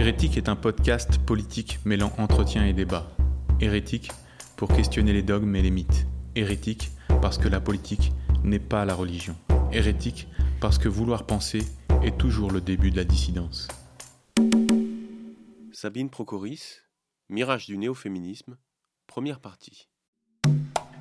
Hérétique est un podcast politique mêlant entretien et débat. Hérétique pour questionner les dogmes et les mythes. Hérétique parce que la politique n'est pas la religion. Hérétique parce que vouloir penser est toujours le début de la dissidence. Sabine Procoris, Mirage du néo-féminisme, première partie.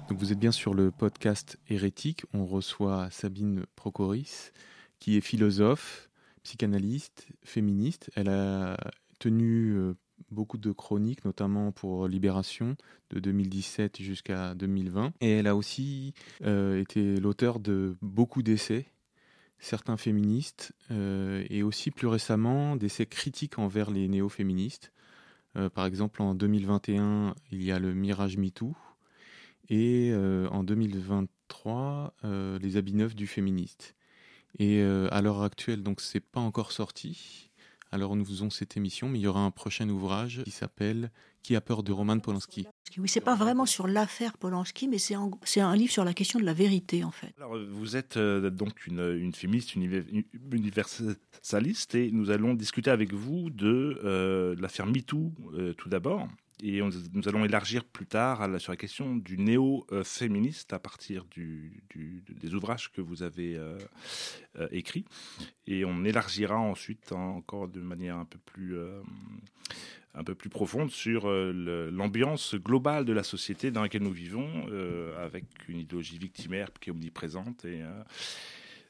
Donc vous êtes bien sur le podcast Hérétique. On reçoit Sabine Procoris, qui est philosophe, psychanalyste, féministe. Elle a tenu euh, beaucoup de chroniques, notamment pour Libération de 2017 jusqu'à 2020. Et elle a aussi euh, été l'auteur de beaucoup d'essais, certains féministes, euh, et aussi plus récemment d'essais critiques envers les néo-féministes. par exemple, en 2021, il y a le Mirage MeToo, et en 2023, les habits neufs du féministe. Et à l'heure actuelle, donc c'est pas encore sorti. Alors nous faisons cette émission, mais il y aura un prochain ouvrage qui s'appelle Qui a peur de Roman Polanski? Oui, c'est pas vraiment sur l'affaire Polanski, mais c'est un, un, livre sur la question de la vérité en fait. Alors vous êtes euh, donc une, une, féministe universaliste et nous allons discuter avec vous de euh, l'affaire MeToo euh, tout d'abord et nous allons élargir plus tard sur la question du néo-féministe à partir des ouvrages que vous avez euh, euh, écrits. Et on élargira ensuite encore de manière un peu plus, euh, profonde sur l'ambiance globale de la société dans laquelle nous vivons, avec une idéologie victimaire qui est omniprésente et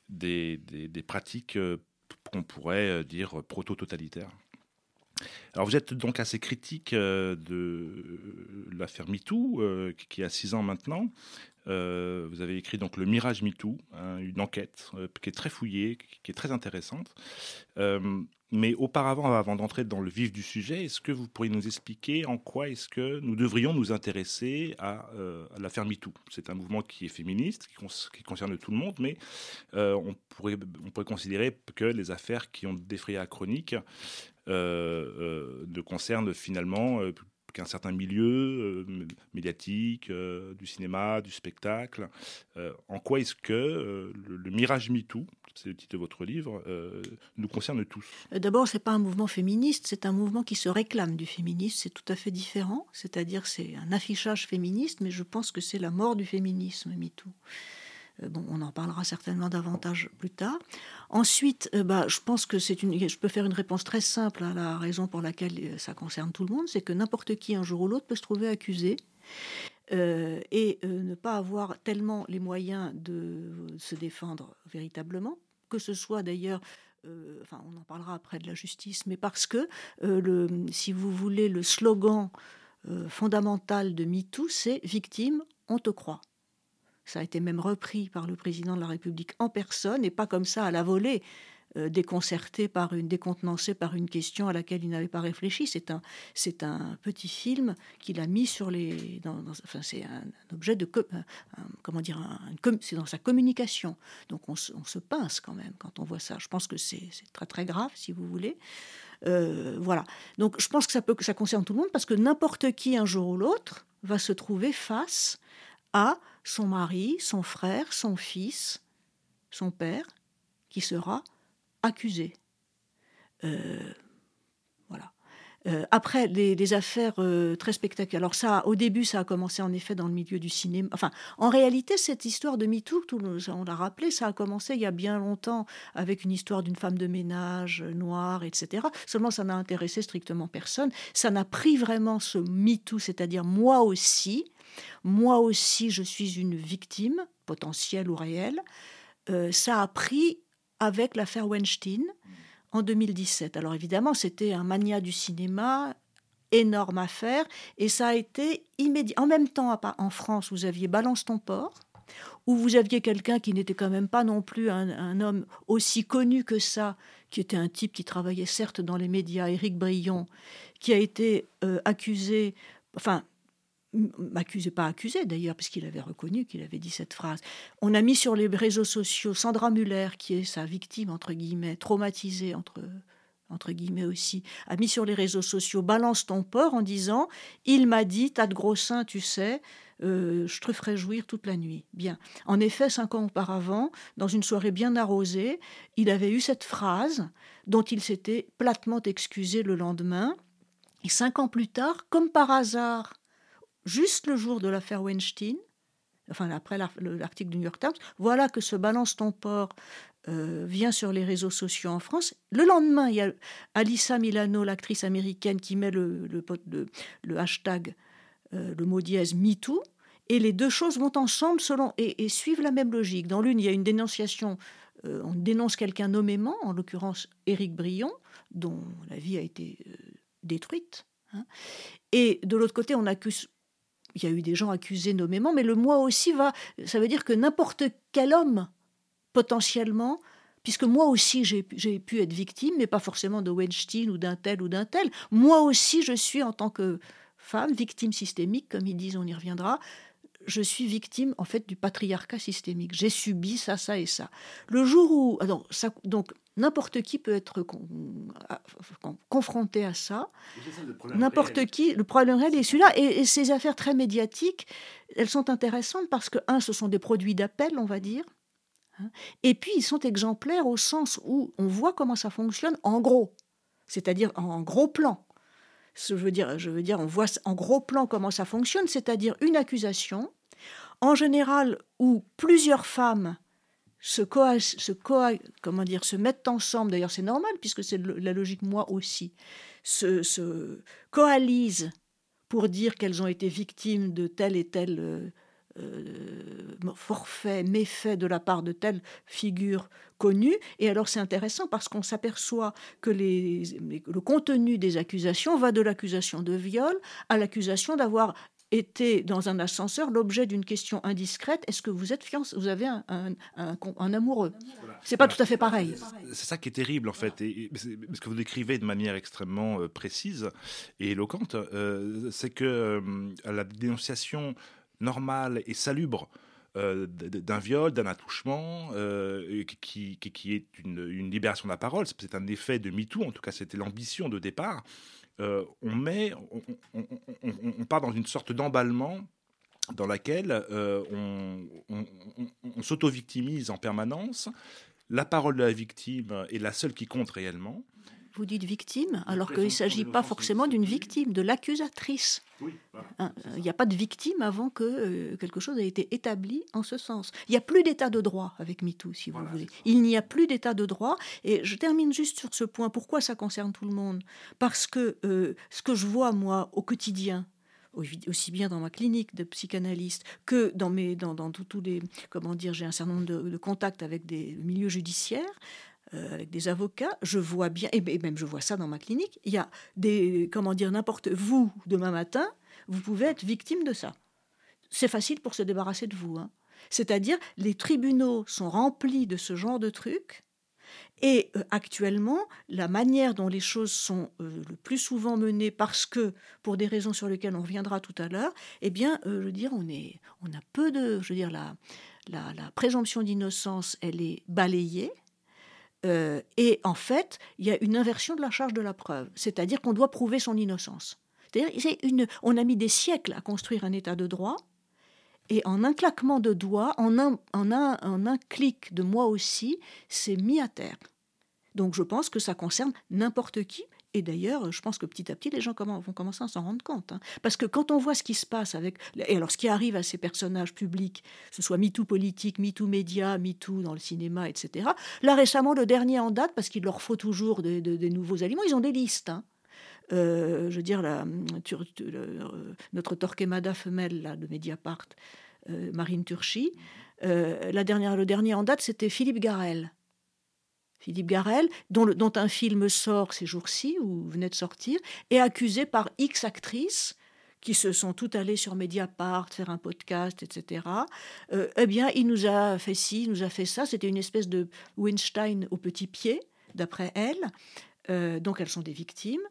des pratiques qu'on pourrait dire proto-totalitaires. Alors vous êtes donc assez critique euh, de l'affaire MeToo, euh, qui a six ans maintenant. Euh, vous avez écrit donc le Mirage MeToo, hein, une enquête qui est très fouillée, qui est très intéressante. mais auparavant, avant d'entrer dans le vif du sujet, est-ce que vous pourriez nous expliquer en quoi est-ce que nous devrions nous intéresser à, l'affaire MeToo? C'est un mouvement qui est féministe, qui, concerne tout le monde, mais on, pourrait, on pourrait considérer que les affaires qui ont défrayé la chronique ne concerne finalement euh, qu'un certain milieu médiatique, du cinéma, du spectacle. en quoi est-ce que le, Mirage MeToo, c'est le titre de votre livre, nous concerne tous? D'abord, c'est pas un mouvement féministe, c'est un mouvement qui se réclame du féminisme. C'est tout à fait différent. C'est-à-dire, c'est un affichage féministe, mais je pense que c'est la mort du féminisme MeToo. Euh, bon, on en parlera certainement davantage plus tard. Ensuite, euh, bah, je pense que c'est une. Je peux faire une réponse très simple à la raison pour laquelle euh, ça concerne tout le monde, c'est que n'importe qui un jour ou l'autre peut se trouver accusé. et ne pas avoir tellement les moyens de se défendre véritablement, que ce soit d'ailleurs enfin, on en parlera après de la justice, mais parce que, le, si vous voulez, le slogan fondamental de MeToo, c'est victime, on te croit. Ça a été même repris par le président de la République en personne et pas comme ça à la volée, euh, déconcerté par une, décontenancé par une question à laquelle il n'avait pas réfléchi. C'est un, c'est un petit film qu'il a mis sur les, enfin c'est un, objet de, comment dire, c'est dans sa communication. Donc on, se pince quand même quand on voit ça. Je pense que c'est, très très grave si vous voulez. Euh, voilà. Donc je pense que ça peut, que ça concerne tout le monde parce que n'importe qui un jour ou l'autre va se trouver face à son mari, son frère, son fils, son père, qui sera accusé. Euh, voilà. Euh, après, les, affaires euh, très spectaculaires. Alors ça, au début, ça a commencé en effet dans le milieu du cinéma. Enfin, en réalité, cette histoire de MeToo, on l'a rappelé, ça a commencé il y a bien longtemps avec une histoire d'une femme de ménage noire, etc. Seulement, ça n'a intéressé strictement personne. Ça n'a pris vraiment ce MeToo, c'est-à-dire moi aussi, moi aussi, je suis une victime, potentielle ou réelle. Euh, ça a pris avec l'affaire Weinstein en 2017. Alors évidemment, c'était un mania du cinéma, énorme affaire, et ça a été immédiat. En même temps, en France, vous aviez Balance ton port, où vous aviez quelqu'un qui n'était quand même pas non plus un, homme aussi connu que ça, qui était un type qui travaillait certes dans les médias, Éric Brion, qui a été euh, accusé, enfin m'accusait pas accusé d'ailleurs, puisqu'il avait reconnu qu'il avait dit cette phrase. On a mis sur les réseaux sociaux Sandra Muller, qui est sa victime, entre guillemets, traumatisée, entre, entre guillemets aussi, a mis sur les réseaux sociaux Balance ton porc en disant Il m'a dit, t'as de gros seins, tu sais, euh, je te ferai jouir toute la nuit. Bien. En effet, cinq ans auparavant, dans une soirée bien arrosée, il avait eu cette phrase dont il s'était platement excusé le lendemain. Et cinq ans plus tard, comme par hasard, juste le jour de l'affaire Weinstein, enfin après l'article du New York Times, voilà que ce balance ton port euh, vient sur les réseaux sociaux en France. Le lendemain, il y a Alissa Milano, l'actrice américaine, qui met le, hashtag, euh, le mot dièse MeToo. Et les deux choses vont ensemble selon, et, suivent la même logique. Dans l'une, il y a une dénonciation, euh, on dénonce quelqu'un nommément, en l'occurrence Éric Brion, dont la vie a été détruite. Hein. Et de l'autre côté, on accuse il y a eu des gens accusés nommément, mais le moi aussi va. Ça veut dire que n'importe quel homme potentiellement, puisque moi aussi j'ai pu être victime, mais pas forcément de Weinstein ou d'un tel ou d'un tel. Moi aussi, je suis en tant que femme victime systémique, comme ils disent, on y reviendra. Je suis victime en fait du patriarcat systémique. J'ai subi ça, ça et ça. Le jour où, ah ça, donc n'importe qui peut être confronté à ça. N'importe qui, le problème réel est celui-là. Et, et, ces affaires très médiatiques, elles sont intéressantes parce que un, ce sont des produits d'appel, on va dire. Hein. Et puis, ils sont exemplaires au sens où on voit comment ça fonctionne en gros, c'est-à-dire en gros plan. Je veux dire, je veux dire, on voit en gros plan comment ça fonctionne, c'est-à-dire une accusation, en général où plusieurs femmes se, se, comment dire, se mettent ensemble, d'ailleurs c'est normal puisque c'est la logique moi aussi, se, se, coalisent pour dire qu'elles ont été victimes de telle et telle euh, euh, forfait, méfait de la part de telle figure connue. Et alors c'est intéressant parce qu'on s'aperçoit que le contenu des accusations va de l'accusation de viol à l'accusation d'avoir été dans un ascenseur l'objet d'une question indiscrète est-ce que vous êtes fiancé vous avez un, un, un, amoureux? C'est pas tout à fait pareil c'est ça qui est terrible en fait et, parce que vous décrivez de manière extrêmement euh, précise et éloquente euh, c'est que la dénonciation normal et salubre euh, d'un viol, d'un attouchement, euh, qui, qui, est une, libération de la parole. C'est un effet de MeToo, en tout cas c'était l'ambition de départ. Euh, on, met, on, part dans une sorte d'emballement dans laquelle on, s'auto-victimise en permanence. La parole de la victime est la seule qui compte réellement. Vous dites victime, alors qu'il ne s'agit pas forcément d'une victime, de l'accusatrice. Hein, il n'y a pas de victime avant que euh, quelque chose ait été établi en ce sens. Il n'y a plus d'état de droit avec MeToo, si vous voulez. Il n'y a plus d'état de droit. Et je termine juste sur ce point. Pourquoi ça concerne tout le monde? Parce que euh, ce que je vois, moi, au quotidien, aussi bien dans ma clinique de psychanalyste que dans mes dans, dans tous les comment dire j'ai un certain nombre de, de contacts avec des milieux judiciaires euh, avec des avocats, je vois bien, et même je vois ça dans ma clinique, il y a des, comment dire, n'importe, vous, demain matin, vous pouvez être victime de ça. C'est facile pour se débarrasser de vous. Hein. C'est-à-dire, les tribunaux sont remplis de ce genre de trucs, et euh, actuellement, la manière dont les choses sont euh, le plus souvent menées, parce que, pour des raisons sur lesquelles on reviendra tout à l'heure, eh bien, je veux dire, on, est, on a peu de, je veux dire, la, la, la présomption d'innocence, elle est balayée, euh, et en fait, il y a une inversion de la charge de la preuve, c'est-à-dire qu'on doit prouver son innocence. C'est-à-dire, on a mis des siècles à construire un état de droit, et en un claquement de doigts, en un, en un clic de moi aussi, c'est mis à terre. Donc je pense que ça concerne n'importe qui, et d'ailleurs, je pense que petit à petit, les gens vont commencer à s'en rendre compte. Hein. Parce que quand on voit ce qui se passe avec. Et alors, ce qui arrive à ces personnages publics, que ce soit MeToo politique, MeToo média, MeToo dans le cinéma, etc. Là, récemment, le dernier en date, parce qu'il leur faut toujours des, nouveaux aliments, ils ont des listes. Hein. Euh, je veux dire, euh, notre Torquemada femelle là, de Mediapart, euh, Marine Turchi, la dernière, le dernier en date, c'était Philippe Garel. Philippe Garel, dont, un film sort ces jours-ci, ou venait de sortir, est accusé par X actrices qui se sont toutes allées sur Mediapart faire un podcast, etc. Euh, eh bien, il nous a fait ci, il nous a fait ça. C'était une espèce de Weinstein au petit pied, d'après elle. Euh, donc, elles sont des victimes.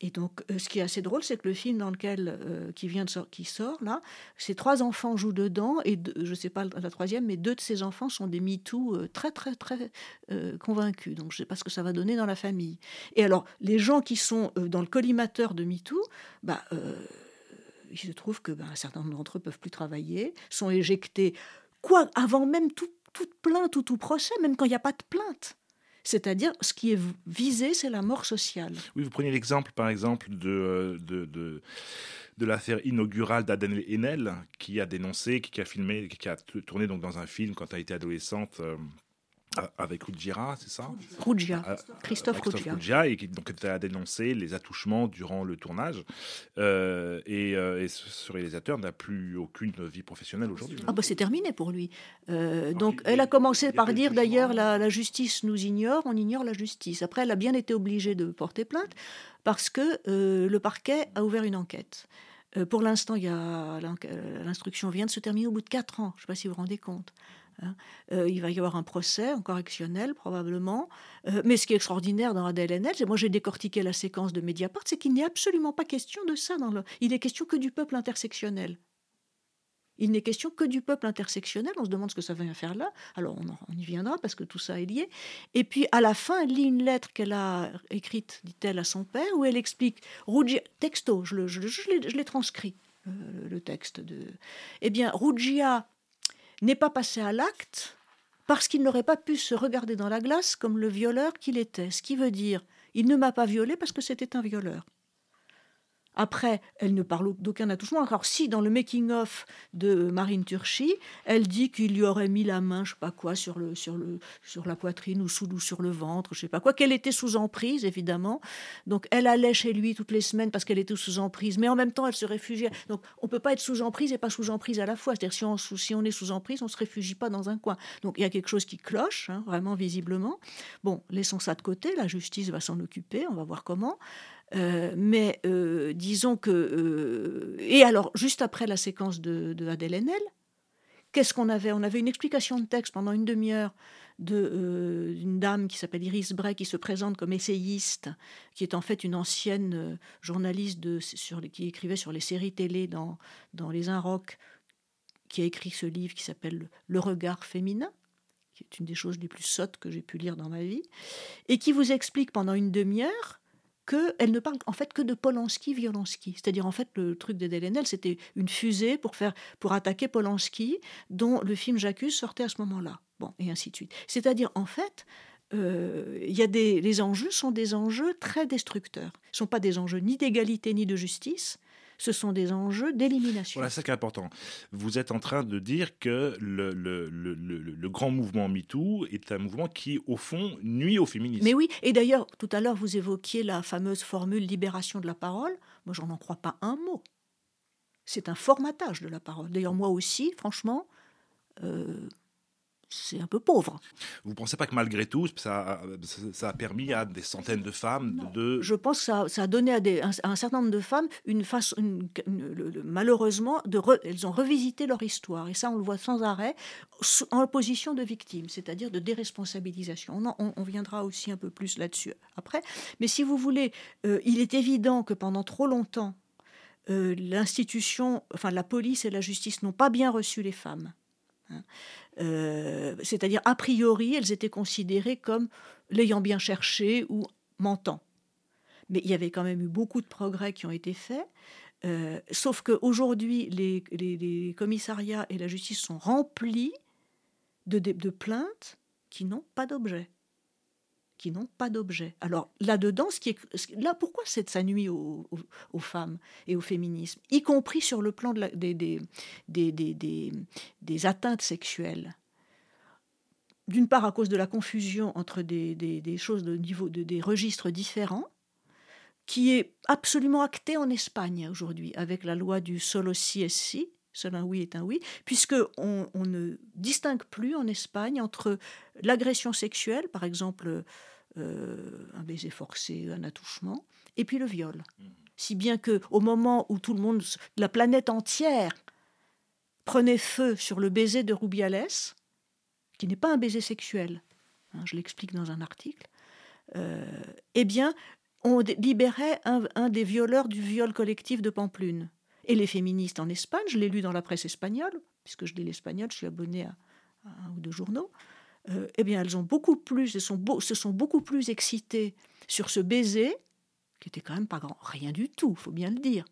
Et donc, euh, ce qui est assez drôle, c'est que le film dans lequel euh, qui vient de qui sort là, ces trois enfants jouent dedans et je ne sais pas la troisième, mais deux de ces enfants sont des MeToo euh, très très très convaincus. Donc, je ne sais pas ce que ça va donner dans la famille. Et alors, les gens qui sont dans le collimateur de MeToo, bah il se trouve que un certain nombre d'entre eux peuvent plus travailler, sont éjectés, quoi, avant même toute plainte ou tout procès, même quand il n'y a pas de plainte. C'est-à-dire, ce qui est visé, c'est la mort sociale. Oui, vous prenez l'exemple, par exemple, de, euh, de, de, l'affaire inaugurale d'Aden Enel, qui a dénoncé, qui, a filmé, qui a tourné donc dans un film quand elle était adolescente. Euh, avec Ruggiera, c'est ça? Ruggia, ah, Christophe, Christophe Ruggia. et qui donc a dénoncé les attouchements durant le tournage. Euh, et, ce réalisateur n'a plus aucune vie professionnelle aujourd'hui. Ah bah c'est terminé pour lui. donc elle a commencé par dire d'ailleurs la, la, justice nous ignore, on ignore la justice. Après elle a bien été obligée de porter plainte parce que euh, le parquet a ouvert une enquête. Euh, pour l'instant, l'instruction vient de se terminer au bout de quatre ans. Je ne sais pas si vous vous rendez compte. Hein. Euh, il va y avoir un procès en correctionnel, probablement. mais ce qui est extraordinaire dans Haenel, c'est moi j'ai décortiqué la séquence de Mediapart, c'est qu'il n'est absolument pas question de ça. Dans le... Il est question que du peuple intersectionnel. Il n'est question que du peuple intersectionnel. On se demande ce que ça vient faire là. Alors on, y viendra parce que tout ça est lié. Et puis à la fin, elle lit une lettre qu'elle a écrite, dit-elle, à son père, où elle explique, Ruggia, texto, je, l'ai transcrit, euh, le texte de. Eh bien, Ruggia n'est pas passé à l'acte parce qu'il n'aurait pas pu se regarder dans la glace comme le violeur qu'il était. Ce qui veut dire, il ne m'a pas violé parce que c'était un violeur. Après, elle ne parle d'aucun attouchement. Alors si dans le making-of de Marine Turchi, elle dit qu'il lui aurait mis la main, je sais pas quoi, sur, le, sur, le, sur la poitrine ou sous ou sur le ventre, je sais pas quoi, qu'elle était sous emprise, évidemment. Donc elle allait chez lui toutes les semaines parce qu'elle était sous emprise, mais en même temps elle se réfugiait. Donc on peut pas être sous emprise et pas sous emprise à la fois. C'est-à-dire si on, est sous emprise, on se réfugie pas dans un coin. Donc il y a quelque chose qui cloche, hein, vraiment visiblement. Bon, laissons ça de côté, la justice va s'en occuper, on va voir comment. Euh, mais euh, disons que. Euh, et alors, juste après la séquence de, de Adèle Haenel, qu'est-ce qu'on avait? On avait une explication de texte pendant une demi-heure d'une dame qui s'appelle Iris Bray, qui se présente comme essayiste, qui est en fait une ancienne journaliste de, sur, qui écrivait sur les séries télé dans, dans Les Inrocks, qui a écrit ce livre qui s'appelle Le regard féminin qui est une des choses les plus sottes que j'ai pu lire dans ma vie, et qui vous explique pendant une demi-heure qu'elle ne parle en fait que de Polanski, Violansky. C'est-à-dire en fait le truc de Delenel, c'était une fusée pour faire pour attaquer Polanski, dont le film J'accuse sortait à ce moment-là. Bon, et ainsi de suite. C'est-à-dire en fait, euh, y a des, les enjeux sont des enjeux très destructeurs. Ce ne sont pas des enjeux ni d'égalité ni de justice, ce sont des enjeux d'élimination. Voilà, c'est ça qui est important. Vous êtes en train de dire que le, le, le, le, grand mouvement MeToo est un mouvement qui, au fond, nuit au féminisme. Mais oui, et d'ailleurs, tout à l'heure, vous évoquiez la fameuse formule libération de la parole. Moi, j'en en crois pas un mot. C'est un formatage de la parole. D'ailleurs, moi aussi, franchement, euh, c'est un peu pauvre. Vous ne pensez pas que malgré tout, ça, ça, a permis à des centaines de femmes de... Je pense que ça, a donné à, des, un, certain nombre de femmes une façon, malheureusement, de elles ont revisité leur histoire. Et ça, on le voit sans arrêt, en position de victime, c'est-à-dire de déresponsabilisation. On, on, viendra aussi un peu plus là-dessus après. Mais si vous voulez, euh, il est évident que pendant trop longtemps, euh, l'institution, enfin la police et la justice n'ont pas bien reçu les femmes. Hein. Euh, c'est-à-dire, a priori, elles étaient considérées comme l'ayant bien cherché ou mentant. Mais il y avait quand même eu beaucoup de progrès qui ont été faits. Euh, sauf qu'aujourd'hui, les, les, commissariats et la justice sont remplis de, de plaintes qui n'ont pas d'objet n'ont pas d'objet. Alors là-dedans, ce qui est, là, pourquoi cette, ça nuit aux, femmes et au féminisme, y compris sur le plan de la, des, des, des, des, atteintes sexuelles? D'une part, à cause de la confusion entre des, choses de niveau de, des registres différents, qui est absolument actée en Espagne aujourd'hui, avec la loi du solo si si, seul un oui est un oui, puisque on, ne distingue plus en Espagne entre l'agression sexuelle, par exemple euh, un baiser forcé, un attouchement, et puis le viol. Mmh. Si bien que au moment où tout le monde, la planète entière, prenait feu sur le baiser de Rubiales, qui n'est pas un baiser sexuel, hein, je l'explique dans un article, euh, eh bien, on libérait un, des violeurs du viol collectif de Pamplune. Et les féministes en Espagne, je l'ai lu dans la presse espagnole, puisque je lis l'espagnol, je suis abonné à, à un ou deux journaux, euh, eh bien, elles ont beaucoup plus, elles sont se sont beaucoup plus excitées sur ce baiser, qui était quand même pas grand, rien du tout, faut bien le dire,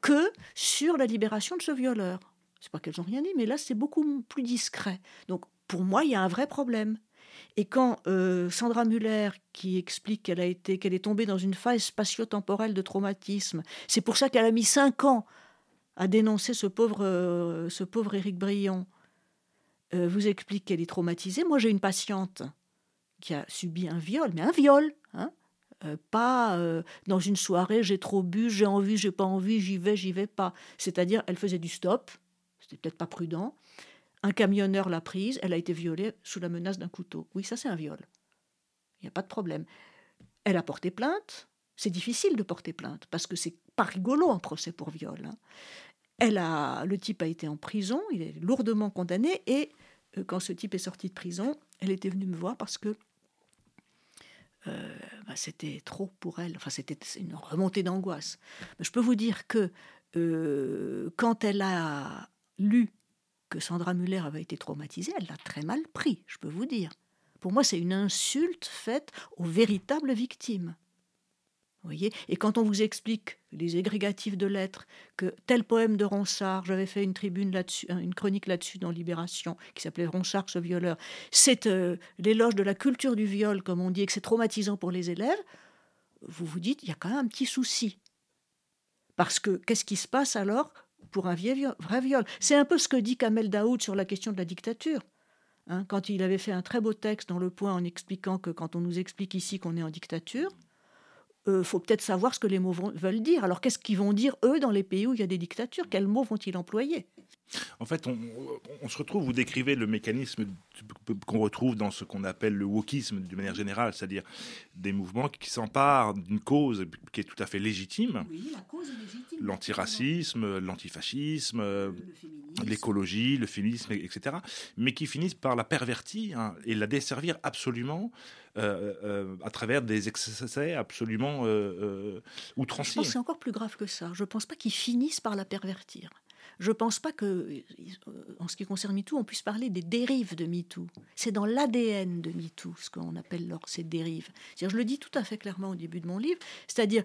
que sur la libération de ce violeur. C'est pas qu'elles n'ont rien dit, mais là, c'est beaucoup plus discret. Donc, pour moi, il y a un vrai problème. Et quand euh, Sandra Muller, qui explique qu'elle a été, qu'elle est tombée dans une phase spatio-temporelle de traumatisme, c'est pour ça qu'elle a mis cinq ans à dénoncer ce pauvre, euh, ce pauvre Éric Briand, euh, vous explique qu'elle est traumatisée. Moi, j'ai une patiente qui a subi un viol, mais un viol, hein pas dans une soirée, j'ai trop bu, j'ai envie, j'ai pas envie, j'y vais, j'y vais pas. C'est-à-dire, elle faisait du stop, c'était peut-être pas prudent. Un camionneur l'a prise, elle a été violée sous la menace d'un couteau. Oui, ça c'est un viol. Il n'y a pas de problème. Elle a porté plainte. C'est difficile de porter plainte parce que c'est pas rigolo un procès pour viol. Hein. Elle a, le type a été en prison, il est lourdement condamné et euh, quand ce type est sorti de prison, elle était venue me voir parce que euh, bah, c'était trop pour elle. Enfin, c'était une remontée d'angoisse. Je peux vous dire que euh, quand elle a lu que Sandra Muller avait été traumatisée, elle l'a très mal pris, je peux vous dire. Pour moi, c'est une insulte faite aux véritables victimes. Et quand on vous explique les égrégatifs de lettres, que tel poème de Ronsard, j'avais fait une tribune là-dessus, hein, une chronique là-dessus dans Libération, qui s'appelait Ronsard ce violeur, c'est euh, l'éloge de la culture du viol, comme on dit, et que c'est traumatisant pour les élèves, vous vous dites, il y a quand même un petit souci. Parce que qu'est-ce qui se passe alors pour un vrai viol? C'est un peu ce que dit Kamel Daoud sur la question de la dictature. Hein, quand il avait fait un très beau texte dans Le Point en expliquant que quand on nous explique ici qu'on est en dictature, euh, faut peut-être savoir ce que les mots veulent dire. Alors qu'est-ce qu'ils vont dire, eux, dans les pays où il y a des dictatures? Quels mots vont-ils employer? En fait, on, se retrouve, vous décrivez le mécanisme qu'on retrouve dans ce qu'on appelle le wokisme d'une manière générale, c'est-à-dire des mouvements qui s'emparent d'une cause qui est tout à fait légitime. Oui, la cause est légitime. L'antiracisme, l'antifascisme, l'écologie, le, féminisme, etc. Mais qui finissent par la pervertir hein, et la desservir absolument à travers des excès absolument euh, outranciers. Je pense que c'est encore plus grave que ça. Je ne pense pas qu'ils finissent par la pervertir je ne pense pas que, en ce qui concerne MeToo, on puisse parler des dérives de MeToo. C'est dans l'ADN de MeToo, ce qu'on appelle alors ces dérives. Je le dis tout à fait clairement au début de mon livre, c'est-à-dire,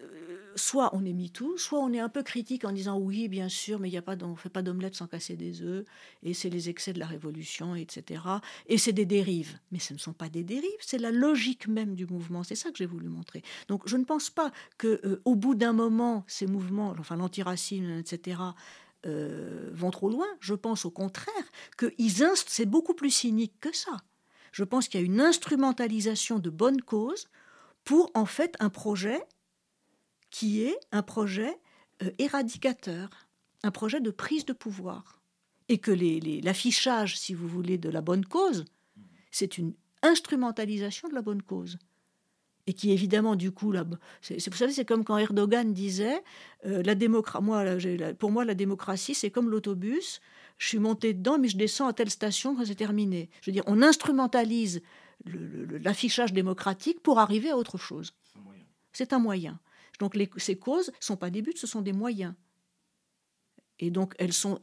euh, soit on est MeToo, soit on est un peu critique en disant oui, bien sûr, mais y a pas, on ne fait pas d'omelette sans casser des œufs, et c'est les excès de la révolution, etc. Et c'est des dérives. Mais ce ne sont pas des dérives, c'est la logique même du mouvement. C'est ça que j'ai voulu montrer. Donc je ne pense pas que euh, au bout d'un moment, ces mouvements, enfin l'antiracisme, etc., euh, vont trop loin. Je pense au contraire que c'est beaucoup plus cynique que ça. Je pense qu'il y a une instrumentalisation de bonnes causes pour en fait un projet qui est un projet euh, éradicateur, un projet de prise de pouvoir. Et que l'affichage, si vous voulez, de la bonne cause, c'est une instrumentalisation de la bonne cause et qui évidemment du coup là, c'est, vous savez c'est comme quand Erdogan disait euh, la démocratie moi pour moi la démocratie c'est comme l'autobus. Je suis monté dedans mais je descends à telle station quand c'est terminé. Je veux dire on instrumentalise l'affichage démocratique pour arriver à autre chose. C'est un moyen. Donc les, ces causes sont pas des buts ce sont des moyens. Et donc elles sont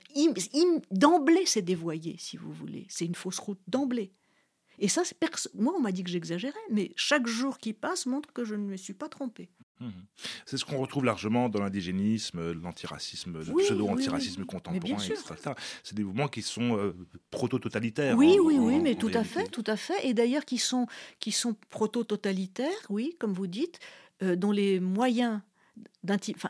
d'emblée c'est dévoyé si vous voulez. C'est une fausse route d'emblée et ça, moi, on m'a dit que j'exagérais, mais chaque jour qui passe montre que je ne me suis pas trompée. Mmh. C'est ce qu'on retrouve largement dans l'indigénisme, l'antiracisme, le pseudo-antiracisme contemporain, etc. C'est des mouvements qui sont euh, proto-totalitaires. Oui, oui, oui, mais tout à fait, tout à fait. Et d'ailleurs, qui sont, qui sont proto-totalitaires, oui, comme vous dites, euh, dont les moyens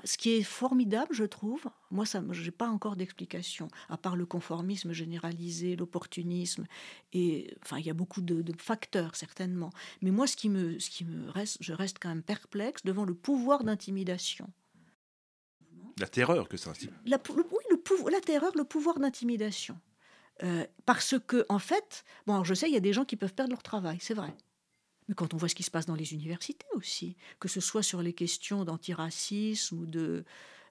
ce qui est formidable, je trouve, moi, je n'ai pas encore d'explication, à part le conformisme généralisé, l'opportunisme, et enfin, il y a beaucoup de, facteurs, certainement. Mais moi, ce qui me, ce qui me reste, je reste quand même perplexe devant le pouvoir d'intimidation. La terreur que ça la, le, Oui, le, la terreur, le pouvoir d'intimidation. Euh, parce que, en fait, bon, je sais, il y a des gens qui peuvent perdre leur travail, c'est vrai. Mais quand on voit ce qui se passe dans les universités aussi, que ce soit sur les questions d'antiracisme ou de...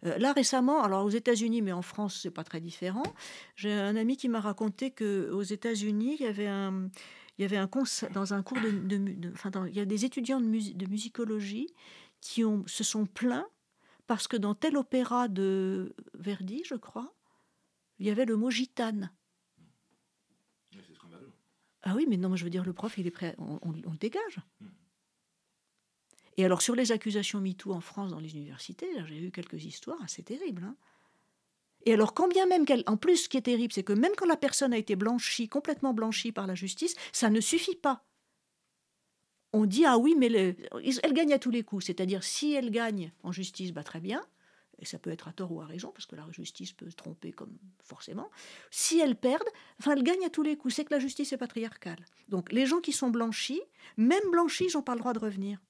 Euh, là récemment, alors aux États-Unis, mais en France, c'est pas très différent. J'ai un ami qui m'a raconté que aux États-Unis, il y avait un, il y avait un dans un cours de, enfin, il y a des étudiants de, de musicologie qui se sont plaints parce que dans tel opéra de Verdi, je crois, il y avait le mot gitane. Ah oui, mais non, je veux dire, le prof, il est prêt, on, le dégage. Et alors sur les accusations MeToo en France dans les universités, j'ai eu quelques histoires assez terribles. Hein. Et alors, quand bien même qu'elle. En plus, ce qui est terrible, c'est que même quand la personne a été blanchie, complètement blanchie par la justice, ça ne suffit pas. On dit, ah oui, mais elle gagne à tous les coups. C'est-à-dire, si elle gagne en justice, bah, très bien. Et ça peut être à tort ou à raison, parce que la justice peut se tromper comme forcément. Si elle perd, enfin, elle gagne à tous les coups. C'est que la justice est patriarcale. Donc, les gens qui sont blanchis, même blanchis, ils n'ont pas le droit de revenir.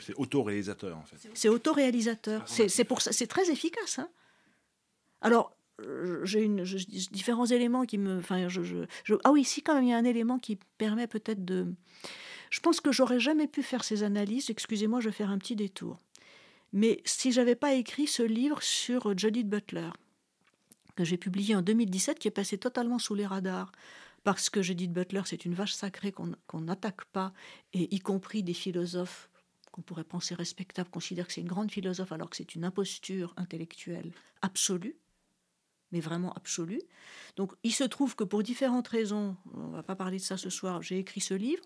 C'est autoréalisateur, en fait. C'est autoréalisateur. C'est pour ça, c'est très efficace. Hein. Alors, euh, j'ai une, différents éléments qui me. Enfin, je, ah oui, si, quand même, il y a un élément qui permet peut-être de. Je pense que j'aurais jamais pu faire ces analyses. Excusez-moi, je vais faire un petit détour. Mais si j'avais pas écrit ce livre sur Judith Butler, que j'ai publié en 2017, qui est passé totalement sous les radars, parce que Judith Butler, c'est une vache sacrée qu'on n'attaque pas, et y compris des philosophes qu'on pourrait penser respectables considèrent que c'est une grande philosophe alors que c'est une imposture intellectuelle absolue mais vraiment absolue. Donc il se trouve que pour différentes raisons, on va pas parler de ça ce soir, j'ai écrit ce livre.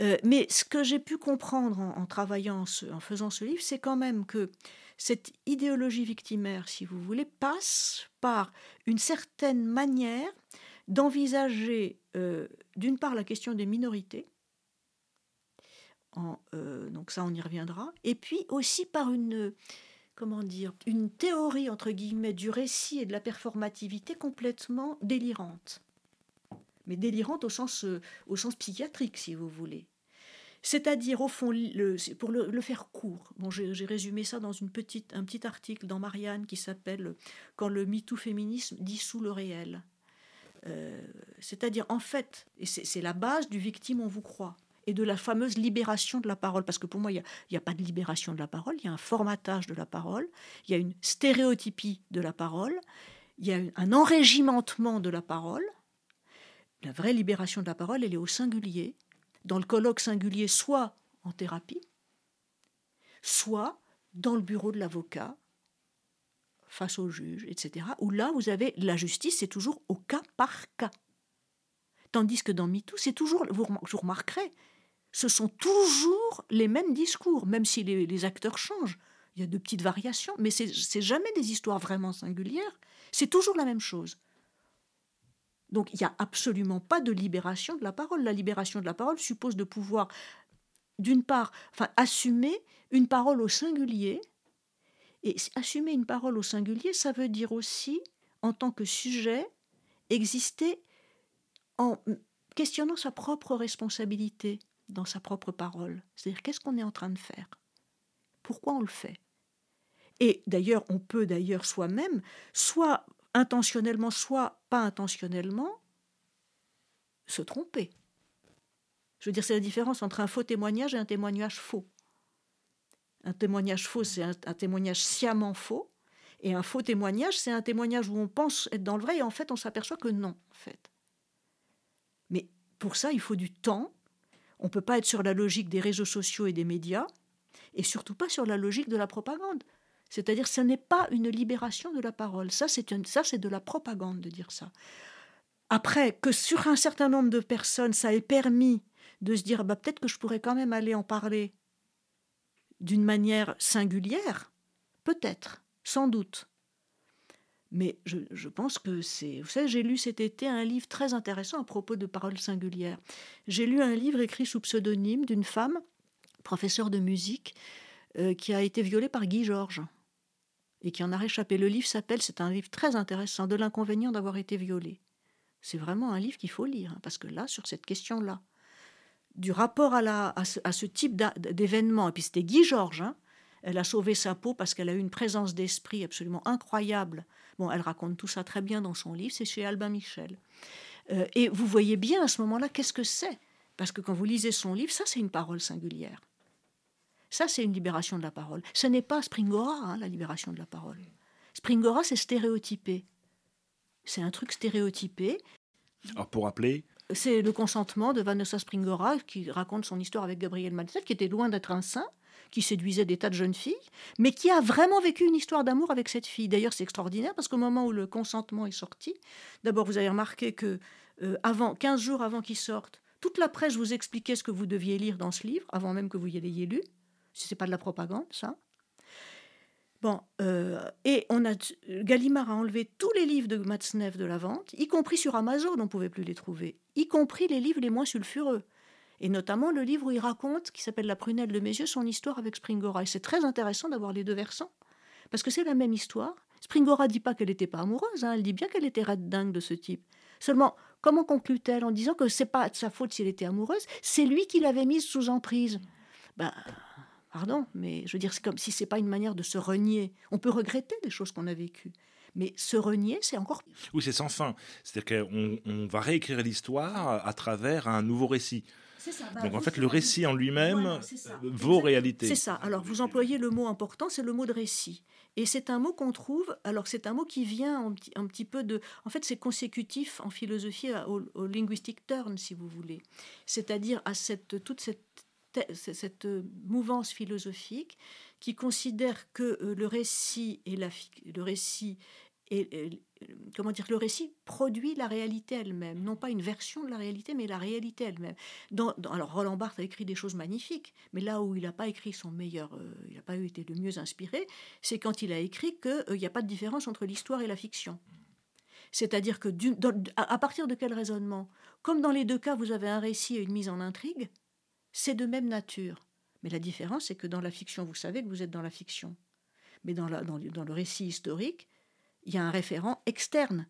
Euh, mais ce que j'ai pu comprendre en, travaillant, en faisant ce livre, c'est quand même que cette idéologie victimaire, si vous voulez, passe par une certaine manière d'envisager, euh, d'une part, la question des minorités, euh, donc ça on y reviendra, et puis aussi par une comment dire, une théorie, entre guillemets, du récit et de la performativité complètement délirante. Mais délirante au sens, au sens psychiatrique, si vous voulez. C'est-à-dire, au fond, le, pour le, faire court, bon, j'ai résumé ça dans une petite, un petit article dans Marianne qui s'appelle Quand le MeToo féminisme dissout le réel. Euh, c'est-à-dire, en fait, c'est la base du victime, on vous croit et de la fameuse libération de la parole. Parce que pour moi, il n'y a, pas de libération de la parole, il y a un formatage de la parole, il y a une stéréotypie de la parole, il y a un enrégimentement de la parole. La vraie libération de la parole, elle est au singulier, dans le colloque singulier, soit en thérapie, soit dans le bureau de l'avocat, face au juge, etc., où là, vous avez la justice, c'est toujours au cas par cas. Tandis que dans MeToo, c'est toujours, vous remarquerez, ce sont toujours les mêmes discours, même si les, acteurs changent. Il y a de petites variations, mais c'est jamais des histoires vraiment singulières. C'est toujours la même chose. Donc il n'y a absolument pas de libération de la parole. La libération de la parole suppose de pouvoir, d'une part, assumer une parole au singulier. Et assumer une parole au singulier, ça veut dire aussi, en tant que sujet, exister en questionnant sa propre responsabilité dans sa propre parole. C'est-à-dire qu'est-ce qu'on est en train de faire? Pourquoi on le fait? Et d'ailleurs, on peut d'ailleurs soi-même, soit intentionnellement, soit pas intentionnellement, se tromper. Je veux dire, c'est la différence entre un faux témoignage et un témoignage faux. Un témoignage faux, c'est un, témoignage sciemment faux. Et un faux témoignage, c'est un témoignage où on pense être dans le vrai et en fait, on s'aperçoit que non, en fait. Mais pour ça, il faut du temps, on ne peut pas être sur la logique des réseaux sociaux et des médias, et surtout pas sur la logique de la propagande. C'est-à-dire, ce n'est pas une libération de la parole. Ça, c'est de la propagande de dire ça. Après, que sur un certain nombre de personnes, ça ait permis de se dire, bah, peut-être que je pourrais quand même aller en parler d'une manière singulière, peut-être, sans doute. Mais je, pense que c'est... Vous savez, j'ai lu cet été un livre très intéressant à propos de paroles singulières. J'ai lu un livre écrit sous pseudonyme d'une femme, professeure de musique, euh, qui a été violée par Guy Georges et qui en a réchappé. Le livre s'appelle, c'est un livre très intéressant, De l'inconvénient d'avoir été violée. C'est vraiment un livre qu'il faut lire, hein, parce que là, sur cette question-là, du rapport à, ce, type d'événement, et puis c'était Guy Georges, hein, elle a sauvé sa peau parce qu'elle a eu une présence d'esprit absolument incroyable Bon, elle raconte tout ça très bien dans son livre, c'est chez Albin Michel. Euh, et vous voyez bien à ce moment-là qu'est-ce que c'est? Parce que quand vous lisez son livre, ça c'est une parole singulière. Ça c'est une libération de la parole. Ce n'est pas Springora, hein, la libération de la parole. Springora, c'est stéréotypé. C'est un truc stéréotypé. Alors pour rappeler, c'est le consentement de Vanessa Springora qui raconte son histoire avec Gabriel Matzneff, qui était loin d'être un saint, qui séduisait des tas de jeunes filles, mais qui a vraiment vécu une histoire d'amour avec cette fille. D'ailleurs, c'est extraordinaire parce qu'au moment où le consentement est sorti, d'abord, vous avez remarqué que euh, avant, 15 jours avant qu'il sorte, toute la presse vous expliquait ce que vous deviez lire dans ce livre, avant même que vous y l'ayez lu. C'est pas de la propagande, ça. Bon, euh, et on a, Gallimard a enlevé tous les livres de Matzneff de la vente, y compris sur Amazon, on ne pouvait plus les trouver, y compris les livres les moins sulfureux. Et notamment le livre où il raconte, qui s'appelle La prunelle de mes yeux, son histoire avec Springora. Et c'est très intéressant d'avoir les deux versants, parce que c'est la même histoire. Springora dit pas qu'elle n'était pas amoureuse, hein, elle dit bien qu'elle était red dingue de ce type. Seulement, comment conclut-elle en disant que c'est pas de sa faute si elle était amoureuse, c'est lui qui l'avait mise sous emprise? Ben, Pardon, mais je veux dire, c'est comme si c'est pas une manière de se renier. On peut regretter des choses qu'on a vécues. Mais se renier, c'est encore Oui, c'est sans fin. C'est-à-dire qu'on on va réécrire l'histoire à travers un nouveau récit. Ça, bah, Donc en fait, le récit en lui-même vaut réalité. C'est ça. Alors vous employez le mot important, c'est le mot de récit. Et c'est un mot qu'on trouve, alors c'est un mot qui vient un petit, un petit, peu de... En fait, c'est consécutif en philosophie au, au linguistic turn, si vous voulez. C'est-à-dire à cette, toute cette cette mouvance philosophique qui considère que euh, le récit et la, le récit et, comment dire le récit produit la réalité elle-même. Non pas une version de la réalité mais la réalité elle-même. Alors Roland Barthes a écrit des choses magnifiques mais là où il n'a pas écrit son meilleur euh, il n'a pas été le mieux inspiré c'est quand il a écrit qu'il euh, n'y a pas de différence entre l'histoire et la fiction. C'est-à-dire que à partir de quel raisonnement? Comme dans les deux cas vous avez un récit et une mise en intrigue c'est de même nature. Mais la différence, c'est que dans la fiction, vous savez que vous êtes dans la fiction. Mais dans, le récit historique, il y a un référent externe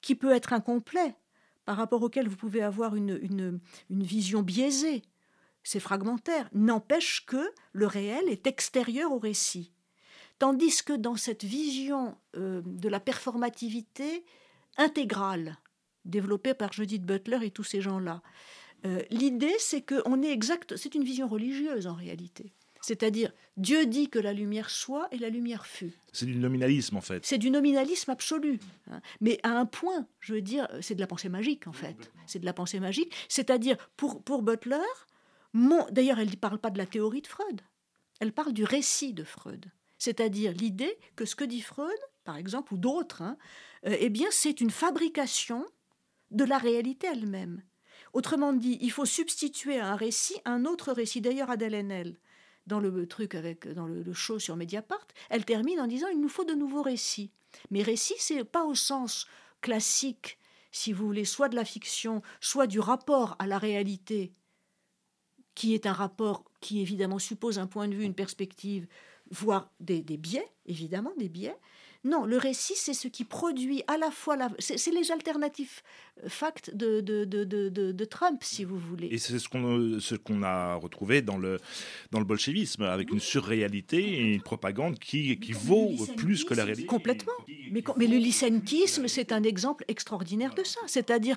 qui peut être incomplet, par rapport auquel vous pouvez avoir une, une, vision biaisée. C'est fragmentaire. N'empêche que le réel est extérieur au récit. Tandis que dans cette vision euh, de la performativité intégrale, développée par Judith Butler et tous ces gens-là, euh, l'idée, c'est que on est exact. C'est une vision religieuse en réalité. C'est-à-dire, Dieu dit que la lumière soit et la lumière fut. C'est du nominalisme en fait. C'est du nominalisme absolu. Hein. Mais à un point, je veux dire, c'est de la pensée magique en fait. C'est de la pensée magique. C'est-à-dire, pour, pour Butler, d'ailleurs, elle ne parle pas de la théorie de Freud. Elle parle du récit de Freud. C'est-à-dire l'idée que ce que dit Freud, par exemple, ou d'autres, hein, euh, eh bien, c'est une fabrication de la réalité elle-même. Autrement dit, il faut substituer à un récit un autre récit. D'ailleurs, Adèle Haenel, dans le truc avec dans le, show sur Mediapart, elle termine en disant il nous faut de nouveaux récits. Mais récit, c'est pas au sens classique, si vous voulez, soit de la fiction, soit du rapport à la réalité, qui est un rapport qui évidemment suppose un point de vue, une perspective, voire des biais, évidemment des biais, non, le récit, c'est ce qui produit à la fois la... C'est les alternatifs euh, facts de, de, de, de, Trump, si vous voulez. Et c'est ce qu'on ce qu'on a retrouvé dans le, dans le bolchevisme, avec une surréalité et une propagande qui, qui vaut plus que la réalité. Complètement. Mais, mais le lysenkisme, c'est un exemple extraordinaire de ça. C'est-à-dire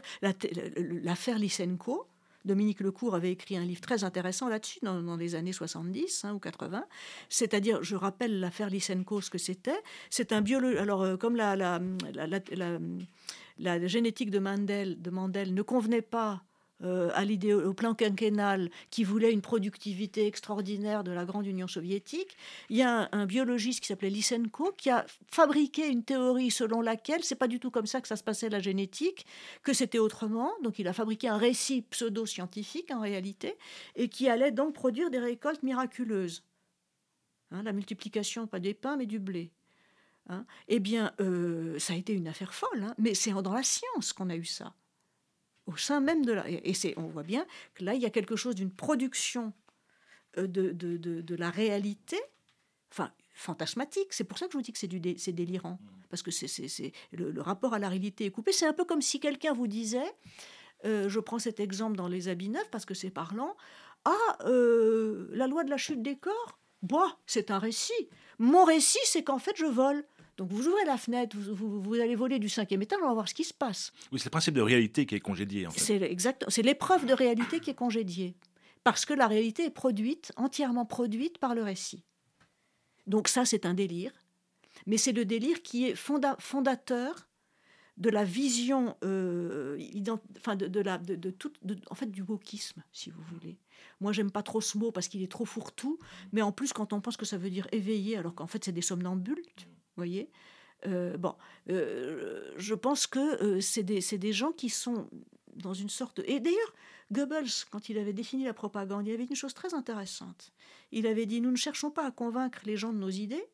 l'affaire Lysenko, Dominique Lecourt avait écrit un livre très intéressant là-dessus dans, les années 70 hein, ou 80. C'est-à-dire, je rappelle l'affaire Lysenko, ce que c'était. C'est un biologue. Alors, euh, comme la, la, la, génétique de Mandel, de Mandel ne convenait pas euh, à l'idée au plan quinquennal qui voulait une productivité extraordinaire de la grande Union soviétique. Il y a un, biologiste qui s'appelait Lysenko qui a fabriqué une théorie selon laquelle c'est pas du tout comme ça que ça se passait la génétique, que c'était autrement. Donc il a fabriqué un récit pseudo-scientifique en réalité et qui allait donc produire des récoltes miraculeuses. Hein, la multiplication, pas des pains, mais du blé. Hein. eh bien, euh, ça a été une affaire folle, hein, mais c'est dans la science qu'on a eu ça au sein même de la... Et c'est, on voit bien que là, il y a quelque chose d'une production euh, de, de, de, la réalité, enfin, fantasmatique. C'est pour ça que je vous dis que c'est, du c'est délirant. Parce que c'est, c'est, le, rapport à la réalité est coupé. C'est un peu comme si quelqu'un vous disait, euh, je prends cet exemple dans Les Habits Neufs parce que c'est parlant, ah, euh, la loi de la chute des corps, bois, c'est un récit. Mon récit, c'est qu'en fait, je vole. Donc vous ouvrez la fenêtre, vous, allez voler du cinquième étage, on va voir ce qui se passe. Oui, c'est le principe de réalité qui est congédié. En fait. C'est exact, c'est l'épreuve de réalité qui est congédiée, parce que la réalité est produite, entièrement produite par le récit. Donc ça, c'est un délire, mais c'est le délire qui est fondateur de la vision, euh, enfin de, la, de, tout, en fait du wokisme, si vous voulez. Moi, j'aime pas trop ce mot parce qu'il est trop fourre-tout, mais en plus, quand on pense que ça veut dire éveiller, alors qu'en fait, c'est des somnambules, voyez euh, bon, euh, je pense que euh, c'est des, des, gens qui sont dans une sorte. Et d'ailleurs, Goebbels, quand il avait défini la propagande, il avait dit une chose très intéressante. Il avait dit Nous ne cherchons pas à convaincre les gens de nos idées,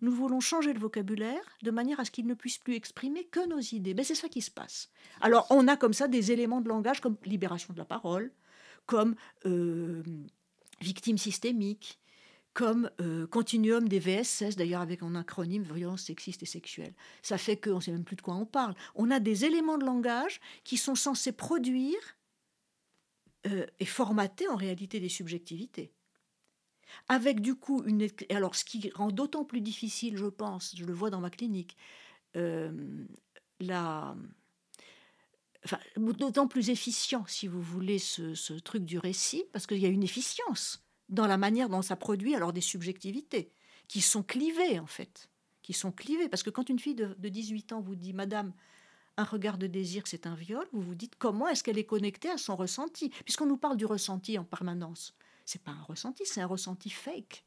nous voulons changer le vocabulaire de manière à ce qu'ils ne puissent plus exprimer que nos idées. Ben, c'est ça qui se passe. Alors, on a comme ça des éléments de langage comme libération de la parole, comme victime systémique, comme euh, continuum des VSS, d'ailleurs avec un acronyme violence sexiste et sexuelle. Ça fait qu'on ne sait même plus de quoi on parle. On a des éléments de langage qui sont censés produire euh, et formater en réalité des subjectivités avec du coup une... Alors ce qui rend d'autant plus difficile, je pense, je le vois dans ma clinique, euh, la... Enfin, d'autant plus efficient, si vous voulez, ce, truc du récit, parce qu'il y a une efficience dans la manière dont ça produit alors des subjectivités qui sont clivées, en fait, qui sont clivées. Parce que quand une fille de, de 18 ans vous dit, Madame, un regard de désir, c'est un viol, vous vous dites comment est-ce qu'elle est connectée à son ressenti, puisqu'on nous parle du ressenti en permanence c'est pas un ressenti, c'est un ressenti fake.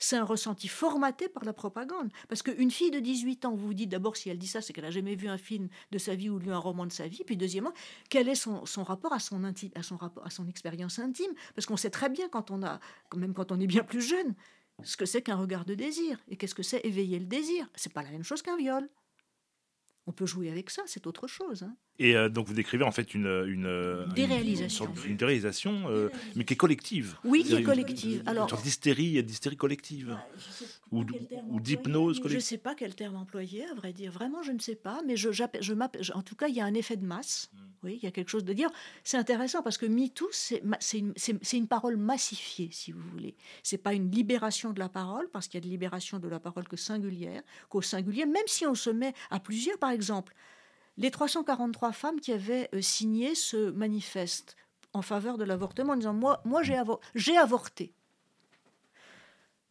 C'est un ressenti formaté par la propagande. Parce qu'une fille de 18 ans, vous vous dites d'abord, si elle dit ça, c'est qu'elle n'a jamais vu un film de sa vie ou lu un roman de sa vie. Puis deuxièmement, quel est son, rapport à son, intime, à son, rapport, à son expérience intime? Parce qu'on sait très bien, quand on a, même quand on est bien plus jeune, ce que c'est qu'un regard de désir. Et qu'est-ce que c'est éveiller le désir? C'est pas la même chose qu'un viol. On peut jouer avec ça, c'est autre chose. Hein. Et euh, donc vous décrivez en fait une, une déréalisation, une, déréalisation, euh, mais qui est collective. Oui, qui est collective. Alors, une sorte d'hystérie, d'hystérie collective, ou, ou d'hypnose collective. Je ne sais pas quel terme employer, à vrai dire. Vraiment, je ne sais pas, mais je, je, je en tout cas, il y a un effet de masse. Hmm. Oui, il y a quelque chose de dire. C'est intéressant parce que MeToo, c'est une, parole massifiée, si vous voulez. C'est pas une libération de la parole, parce qu'il y a de libération de la parole que singulière, qu'au singulier, même si on se met à plusieurs, par exemple les 343 femmes qui avaient euh, signé ce manifeste en faveur de l'avortement en disant Moi, moi j'ai, avorté.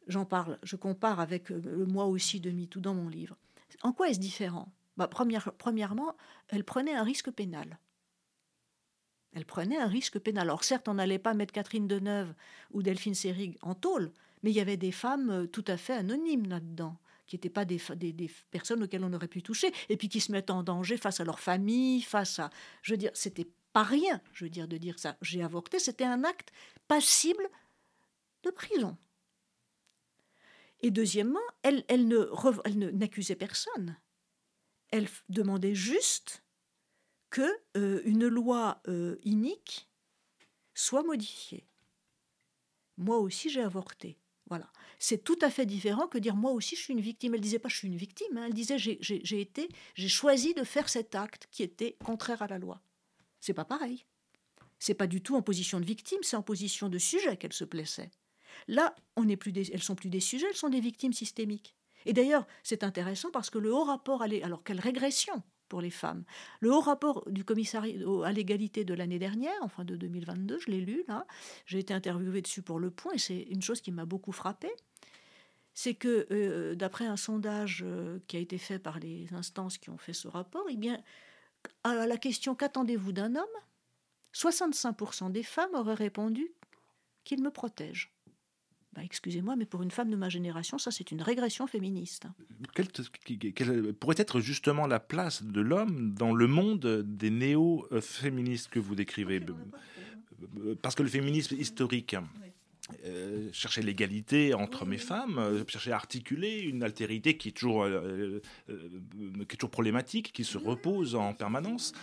J'en parle, je compare avec euh, le moi aussi de MeToo dans mon livre. En quoi est-ce différent? Bah, Premièrement, elle prenait un risque pénal. Elle prenait un risque pénal. Alors certes, on n'allait pas mettre Catherine Deneuve ou Delphine Seyrig en tôle, mais il y avait des femmes euh, tout à fait anonymes là-dedans qui n'étaient pas des, personnes auxquelles on aurait pu toucher, et puis qui se mettent en danger face à leur famille, face à... Je veux dire, c'était pas rien, je veux dire, de dire ça. J'ai avorté, c'était un acte passible de prison. Et deuxièmement, elle, elle ne n'accusait personne. Elle demandait juste que euh, une loi euh, inique soit modifiée. Moi aussi, j'ai avorté. Voilà c'est tout à fait différent que dire moi aussi je suis une victime. Elle disait pas je suis une victime, hein. elle disait j'ai été, j'ai choisi de faire cet acte qui était contraire à la loi. C'est pas pareil. C'est pas du tout en position de victime, c'est en position de sujet qu'elle se plaçait. Là, on n'est elles sont plus des sujets, elles sont des victimes systémiques. Et d'ailleurs, c'est intéressant parce que le haut rapport, alors quelle régression pour les femmes. Le haut rapport du commissariat à l'égalité de l'année dernière, enfin de 2022, je l'ai lu là, j'ai été interviewée dessus pour Le Point et c'est une chose qui m'a beaucoup frappée c'est que euh, d'après un sondage euh, qui a été fait par les instances qui ont fait ce rapport, eh bien, à la question qu'attendez-vous d'un homme? 65% des femmes auraient répondu qu'il me protège. Bah, excusez-moi, mais pour une femme de ma génération, ça c'est une régression féministe. Quelle, pourrait être justement la place de l'homme dans le monde des néo-féministes que vous décrivez? Parce que le féminisme historique, euh, chercher l'égalité entre mes femmes, euh, chercher à articuler une altérité qui est toujours, euh, qui est toujours problématique, qui se repose en permanence.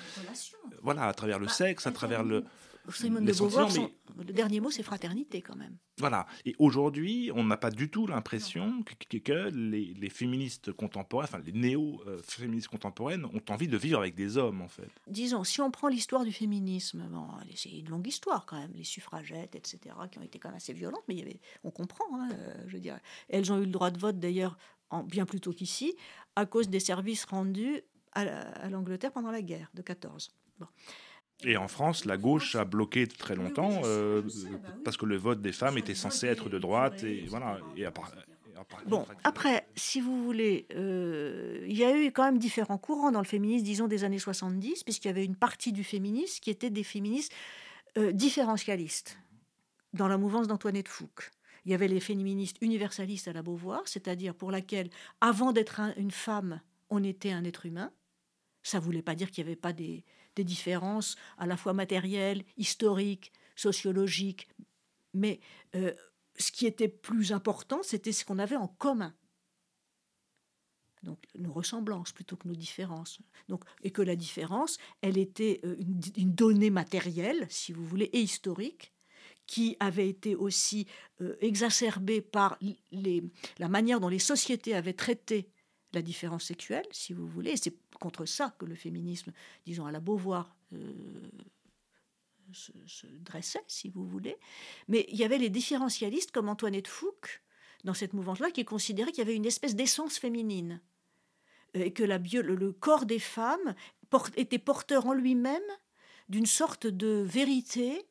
Voilà, à travers le bah, sexe, à travers le. Simone de Beauvoir, le dernier mot, c'est fraternité quand même. Voilà. Et aujourd'hui, on n'a pas du tout l'impression que, les, féministes contemporaines, enfin les néo-féministes contemporaines, ont envie de vivre avec des hommes, en fait. Disons, si on prend l'histoire du féminisme, bon, c'est une longue histoire quand même, les suffragettes, etc., qui ont été quand même assez violentes, mais il y avait, on comprend, hein, euh, je veux dire. Elles ont eu le droit de vote d'ailleurs bien plus tôt qu'ici, à cause des services rendus à l'Angleterre pendant la guerre de 14. Bon. Et en France, la gauche a bloqué très longtemps euh, bah parce que le vote des femmes était censé être de droite et voilà. Et Bon, après, si vous voulez, euh, il y a eu quand même différents courants dans le féminisme, disons des années 70, puisqu'il y avait une partie du féminisme qui était des féministes euh, différentialistes, dans la mouvance d'Antoinette Fouque. Il y avait les féministes universalistes à la Beauvoir, c'est-à-dire pour laquelle, avant d'être une femme, on était un être humain Ça ne voulait pas dire qu'il n'y avait pas des, différences à la fois matérielles, historiques, sociologiques, mais euh, ce qui était plus important, c'était ce qu'on avait en commun. Donc nos ressemblances plutôt que nos différences. Donc, et que la différence, elle était euh, une, donnée matérielle, si vous voulez, et historique, qui avait été aussi euh, exacerbée par les, la manière dont les sociétés avaient traité la différence sexuelle, si vous voulez. C'est contre ça que le féminisme, disons à la Beauvoir, euh, se, dressait, si vous voulez. Mais il y avait les différentialistes comme Antoinette Fouque, dans cette mouvance-là, qui considéraient qu'il y avait une espèce d'essence féminine. Euh, et que la le, corps des femmes était porteur en lui-même d'une sorte de vérité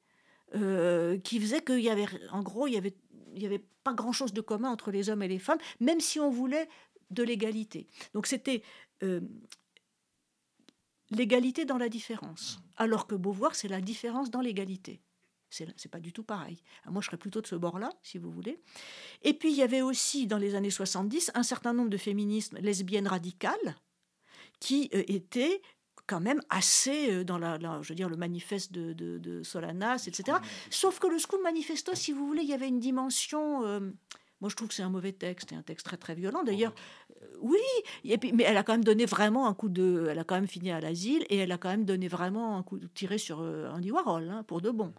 euh, qui faisait qu'il y avait, en gros, il y avait, il avait pas grand-chose de commun entre les hommes et les femmes, même si on voulait de l'égalité. Donc c'était euh, l'égalité dans la différence, alors que Beauvoir, c'est la différence dans l'égalité. C'est pas du tout pareil. Moi, je serais plutôt de ce bord-là, si vous voulez. Et puis, il y avait aussi, dans les années 70, un certain nombre de féminismes lesbiennes radicales qui euh, étaient quand même assez euh, dans la, je veux dire, le manifeste de, Solanas, etc. Sauf que le School Manifesto, si vous voulez, il y avait une dimension... Moi, je trouve que c'est un mauvais texte, et un texte très très violent. D'ailleurs, euh, oui, et puis, mais elle a quand même donné vraiment un coup de. Elle a quand même fini à l'asile et elle a quand même donné vraiment un coup de tiré sur euh, Andy Warhol, hein, pour de bon.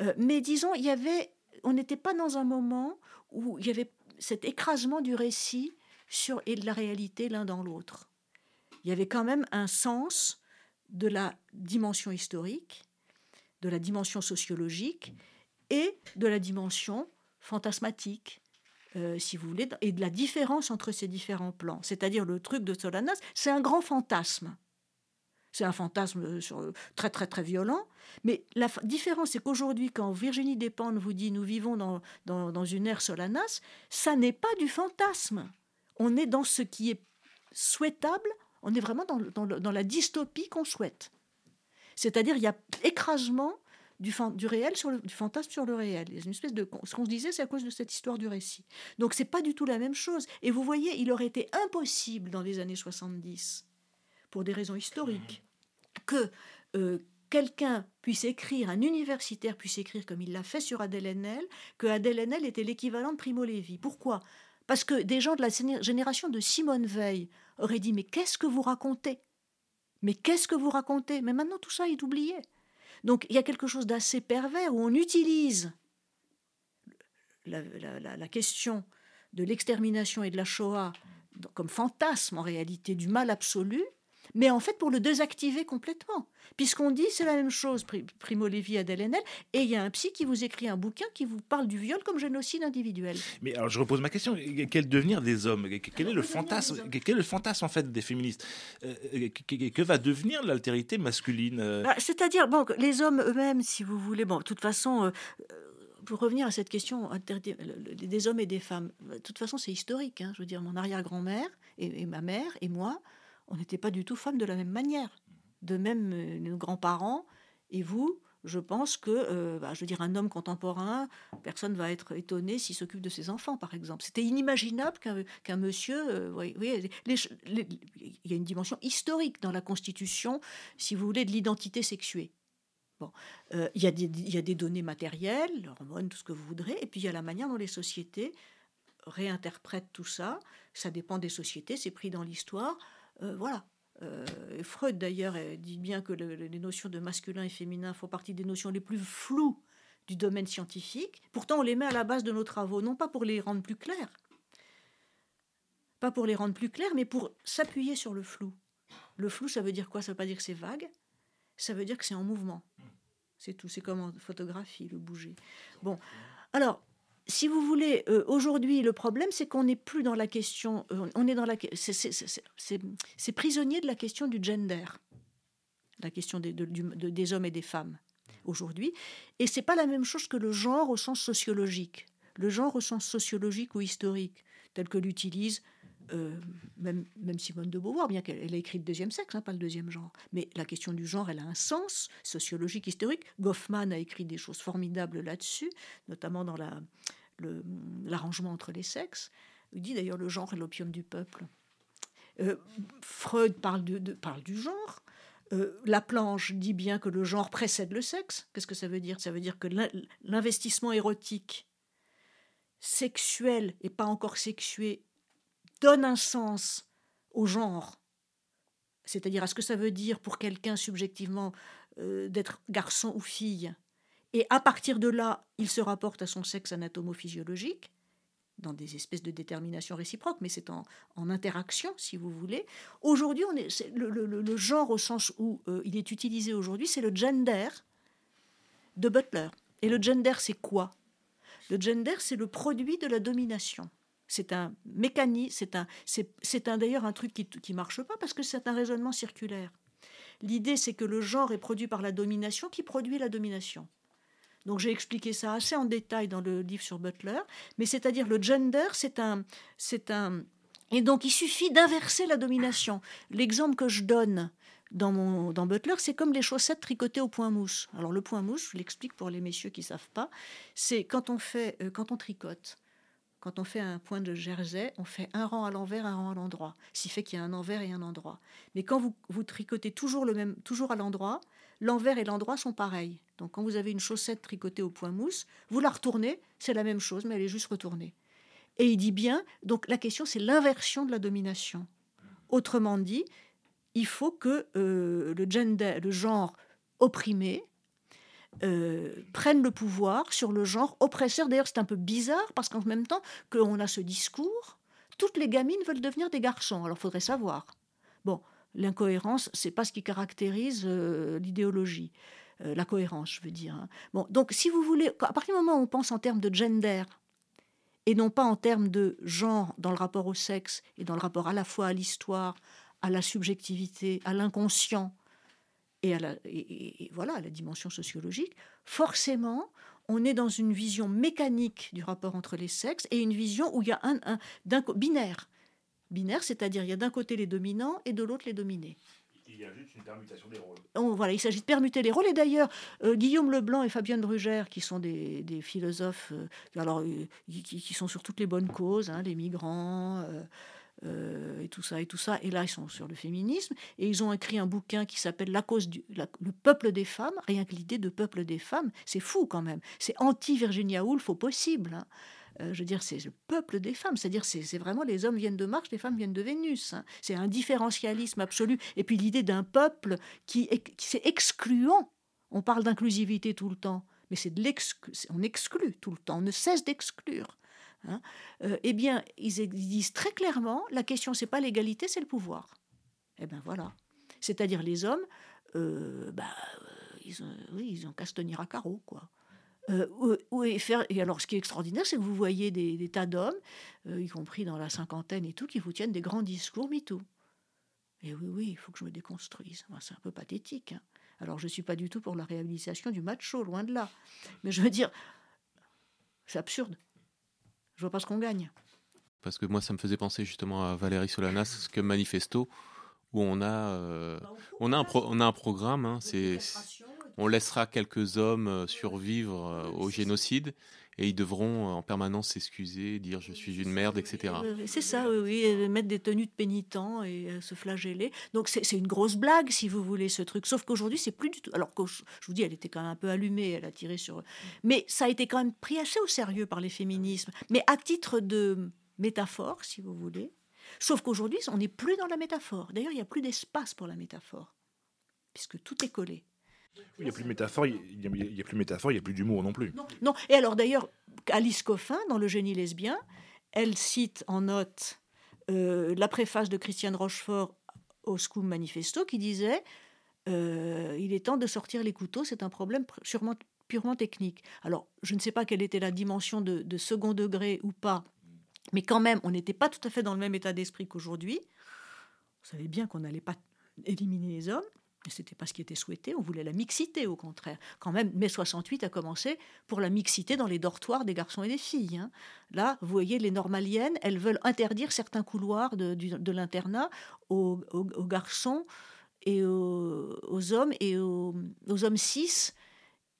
Euh, mais disons, il y avait. On n'était pas dans un moment où il y avait cet écrasement du récit sur, et de la réalité l'un dans l'autre. Il y avait quand même un sens de la dimension historique, de la dimension sociologique et de la dimension fantasmatique, euh, si vous voulez, et de la différence entre ces différents plans. C'est-à-dire le truc de Solanas, c'est un grand fantasme. C'est un fantasme euh, sur, très très très violent. Mais la différence, c'est qu'aujourd'hui, quand Virginie Despentes vous dit nous vivons dans, dans, une ère Solanas, ça n'est pas du fantasme. On est dans ce qui est souhaitable, on est vraiment dans, dans, dans la dystopie qu'on souhaite. C'est-à-dire il y a écrasement du, réel sur le, fantasme sur le réel. une espèce de ce qu'on se disait, c'est à cause de cette histoire du récit. Donc c'est pas du tout la même chose. Et vous voyez, il aurait été impossible dans les années 70, pour des raisons historiques, que euh, quelqu'un puisse écrire, un universitaire puisse écrire comme il l'a fait sur Adèle Haenel, que Adèle Haenel était l'équivalent de Primo Levi. Pourquoi? Parce que des gens de la génération de Simone Veil auraient dit mais qu'est-ce que vous racontez? Mais qu'est-ce que vous racontez? Mais maintenant tout ça est oublié. Donc il y a quelque chose d'assez pervers où on utilise la, question de l'extermination et de la Shoah comme fantasme en réalité du mal absolu mais en fait pour le désactiver complètement. Puisqu'on dit c'est la même chose, Primo Levi, Adèle Haenel, et il y a un psy qui vous écrit un bouquin qui vous parle du viol comme génocide individuel. Mais alors je repose ma question, quel devenir des hommes? Quel est le fantasme Quel est le fantasme en fait des féministes? Euh, euh, que, va devenir l'altérité masculine euh? Bah, C'est-à-dire, bon, les hommes eux-mêmes, si vous voulez, bon, de toute façon pour revenir à cette question des hommes et des femmes, de toute façon, c'est historique. Hein. je veux dire, mon arrière-grand-mère et, ma mère et moi, on n'était pas du tout femmes de la même manière. De même, euh, nos grands-parents et vous, je pense que, euh, bah, je veux dire, un homme contemporain, personne ne va être étonné s'il s'occupe de ses enfants, par exemple. C'était inimaginable qu'un monsieur. Euh, oui, il y a une dimension historique dans la constitution, si vous voulez, de l'identité sexuée. Bon, il, y a des, il y a des données matérielles, hormones, tout ce que vous voudrez, et puis il y a la manière dont les sociétés réinterprètent tout ça. Ça dépend des sociétés, c'est pris dans l'histoire. Euh, voilà. Euh, Freud d'ailleurs dit bien que les notions de masculin et féminin font partie des notions les plus floues du domaine scientifique. Pourtant, on les met à la base de nos travaux, non pas pour les rendre plus clairs, pas pour les rendre plus clairs, mais pour s'appuyer sur le flou. Le flou, ça veut dire quoi? Ça veut pas dire que c'est vague, ça veut dire que c'est en mouvement. C'est tout, c'est comme en photographie, le bouger. Bon, alors, si vous voulez, euh, aujourd'hui, le problème, c'est qu'on n'est plus dans la question. Euh, on est dans la. C'est prisonnier de la question du gender, la question des, hommes et des femmes aujourd'hui. Et c'est pas la même chose que le genre au sens sociologique. Le genre au sens sociologique ou historique, tel que l'utilise euh, même, même, Simone de Beauvoir, bien qu'elle ait écrit le deuxième sexe, hein, pas le deuxième genre. Mais la question du genre, elle a un sens sociologique, historique. Goffman a écrit des choses formidables là-dessus, notamment dans l'arrangement entre les sexes. Il dit d'ailleurs le genre est l'opium du peuple. Euh, Freud parle, du genre. Euh, la planche dit bien que le genre précède le sexe. Qu'est-ce que ça veut dire? Ça veut dire que l'investissement érotique, sexuel et pas encore sexué, donne un sens au genre. C'est-à-dire à ce que ça veut dire pour quelqu'un subjectivement euh, d'être garçon ou fille? Et à partir de là, il se rapporte à son sexe anatomo-physiologique dans des espèces de détermination réciproque, mais c'est en, interaction, si vous voulez. Aujourd'hui, le, genre au sens où euh, il est utilisé aujourd'hui, c'est le gender de Butler. Et le gender, c'est quoi? Le gender, c'est le produit de la domination. C'est un mécanisme, c'est d'ailleurs un truc qui ne marche pas parce que c'est un raisonnement circulaire. L'idée, c'est que le genre est produit par la domination qui produit la domination. Donc j'ai expliqué ça assez en détail dans le livre sur Butler, mais c'est-à-dire le gender, c'est un, c'est un, et donc il suffit d'inverser la domination. L'exemple que je donne dans, mon, dans Butler, c'est comme les chaussettes tricotées au point mousse. Alors le point mousse, je l'explique pour les messieurs qui savent pas, c'est quand on fait, euh, quand on tricote. Quand on fait un point de jersey, on fait un rang à l'envers, un rang à l'endroit. Ce qui fait qu'il y a un envers et un endroit. Mais quand vous, vous tricotez toujours, le même, toujours à l'endroit, l'envers et l'endroit sont pareils. Donc quand vous avez une chaussette tricotée au point mousse, vous la retournez, c'est la même chose, mais elle est juste retournée. Et il dit bien, donc la question c'est l'inversion de la domination. Autrement dit, il faut que euh, le genre opprimé, euh, prenne le pouvoir sur le genre oppresseur. D'ailleurs, c'est un peu bizarre parce qu'en même temps qu'on a ce discours, toutes les gamines veulent devenir des garçons. Alors, faudrait savoir. Bon, l'incohérence, c'est pas ce qui caractérise euh, l'idéologie. Euh, la cohérence, je veux dire. Hein. Bon, donc si vous voulez, à partir du moment où on pense en termes de gender et non pas en termes de genre dans le rapport au sexe et dans le rapport à la fois à l'histoire, à la subjectivité, à l'inconscient et à la, et, voilà, à la dimension sociologique, forcément, on est dans une vision mécanique du rapport entre les sexes et une vision où il y a un, un binaire. Binaire, c'est-à-dire il y a d'un côté les dominants et de l'autre les dominés il y a juste une permutation des rôles. Voilà, il s'agit de permuter les rôles. Et d'ailleurs, euh, Guillaume Leblanc et Fabienne Brugère, qui sont des, philosophes euh, alors, euh, qui, sont sur toutes les bonnes causes, hein, les migrants. Et tout ça et tout ça et là ils sont sur le féminisme et ils ont écrit un bouquin qui s'appelle la cause du le peuple des femmes rien que l'idée de peuple des femmes c'est fou quand même c'est anti Virginia Woolf au possible hein. Euh, je veux dire, c'est le peuple des femmes. C'est-à-dire, c'est vraiment les hommes viennent de Mars, les femmes viennent de Vénus. Hein. C'est un différentialisme absolu. Et puis l'idée d'un peuple qui, qui c'est excluant. On parle d'inclusivité tout le temps, mais c'est de on exclut tout le temps. On ne cesse d'exclure. Hein. Euh, eh bien, ils disent très clairement, la question c'est pas l'égalité, c'est le pouvoir. Eh bien voilà. C'est-à-dire les hommes, euh, bah, ils ont, ont qu'à se tenir à carreau, quoi. Euh, et, faire, et alors, ce qui est extraordinaire, c'est que vous voyez des, tas d'hommes, euh, y compris dans la cinquantaine et tout, qui vous tiennent des grands discours MeToo. Et oui, oui, il faut que je me déconstruise. c'est un peu pathétique. Hein. Alors, je ne suis pas du tout pour la réhabilitation du macho, loin de là. Mais je veux dire, c'est absurde. Je vois pas ce qu'on gagne. Parce que moi, ça me faisait penser justement à Valérie Solanas, que Manifesto, où on a, euh, bah, on a, un, on a un programme, hein, c'est on laissera quelques hommes euh, survivre euh, au génocide et ils devront euh, en permanence s'excuser, dire je suis une merde, etc. C'est ça, oui, mettre des tenues de pénitents et se flageller. Donc c'est une grosse blague, si vous voulez, ce truc. Sauf qu'aujourd'hui, c'est plus du tout. Alors que je vous dis, elle était quand même un peu allumée, elle a tiré sur. Mais ça a été quand même pris assez au sérieux par les féminismes. Mais à titre de métaphore, si vous voulez. Sauf qu'aujourd'hui, on n'est plus dans la métaphore. D'ailleurs, il n'y a plus d'espace pour la métaphore, puisque tout est collé il n'y a plus de métaphore, il n'y a, plus métaphore, il n'y a plus d'humour non plus. Non, et alors d'ailleurs, Alice Coffin, dans Le génie lesbien, elle cite en note euh, la préface de Christiane Rochefort au Scum Manifesto qui disait euh, Il est temps de sortir les couteaux, c'est un problème purement technique. Alors, je ne sais pas quelle était la dimension de, de second degré ou pas, mais quand même, on n'était pas tout à fait dans le même état d'esprit qu'aujourd'hui. On savait bien qu'on n'allait pas éliminer les hommes. Mais ce n'était pas ce qui était souhaité, on voulait la mixité au contraire. Quand même, mai 68 a commencé pour la mixité dans les dortoirs des garçons et des filles. Hein. Là, vous voyez, les normaliennes, elles veulent interdire certains couloirs de, l'internat aux, garçons et aux, hommes et aux, hommes cis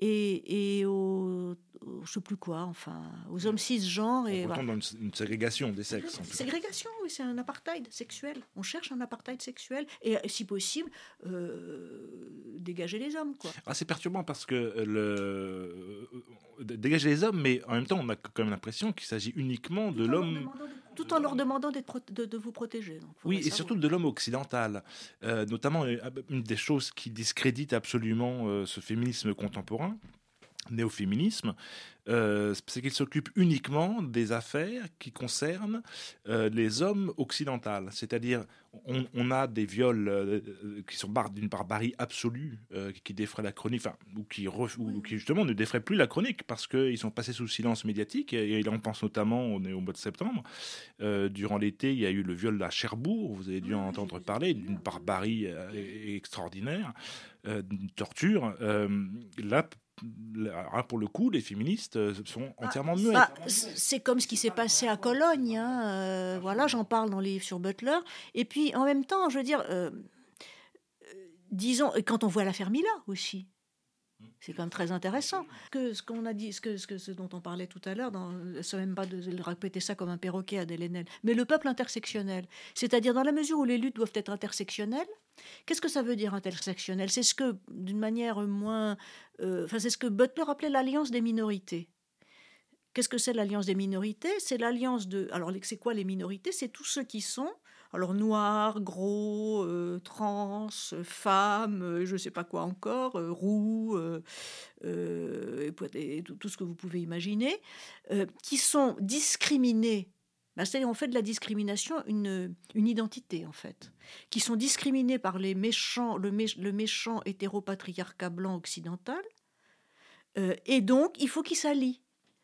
et, et aux, je sais plus quoi, enfin, aux hommes cisgenres. Et On voilà. dans une, une ségrégation des sexes. en cas. Ségrégation, oui, c'est un apartheid sexuel. On cherche un apartheid sexuel et, si possible, euh, dégager les hommes, quoi. Ah, c'est perturbant parce que euh, le euh, dégager les hommes, mais en même temps, on a quand même l'impression qu'il s'agit uniquement de l'homme. Tout en leur demandant de, de vous protéger. donc, Oui, et surtout de l'homme occidental. Euh, notamment, euh, une des choses qui discrédite absolument euh, ce féminisme contemporain, néo-féminisme, euh, c'est qu'il s'occupe uniquement des affaires qui concernent euh, les hommes occidentaux. C'est-à-dire, on, on a des viols euh, qui sont bar- d'une barbarie absolue, qui défraient la chronique, enfin, ou qui, ou justement ne défraient plus la chronique parce qu'ils sont passés sous silence médiatique. Et, et on pense notamment, on est au mois de septembre, durant l'été, il y a eu le viol à Cherbourg, vous avez dû en entendre parler, d'une barbarie extraordinaire, d'une torture. Là, pour le coup, les féministes euh, sont entièrement muettes. Bah, c- c'est comme ce qui s'est passé à Cologne. hein, euh, voilà, j'en parle dans les livres sur Butler. Et puis, en même temps, je veux dire, euh, disons, quand on voit l'affaire Mila aussi, c'est quand même très intéressant. Ce qu'on a dit, ce, que, ce, que, dont on parlait tout à l'heure, c'est même pas de, répéter ça comme un perroquet à Delenel, mais le peuple intersectionnel. C'est-à-dire, dans la mesure où les luttes doivent être intersectionnelles, qu'est-ce que ça veut dire intersectionnel? C'est ce que, d'une manière moins. euh, c'est ce que Butler appelait l'alliance des minorités. Qu'est-ce que c'est l'alliance des minorités? C'est l'alliance de. Alors, c'est quoi les minorités? C'est tous ceux qui sont. Alors, noirs, gros, euh, trans, femmes, euh, je ne sais pas quoi encore, euh, roux, et tout, ce que vous pouvez imaginer, qui sont discriminés. Ben, C'est-à-dire, on fait de la discrimination une, identité, en fait. Qui sont discriminés par les méchants, le, le méchant hétéropatriarcat blanc occidental. Et donc, il faut qu'ils s'allient.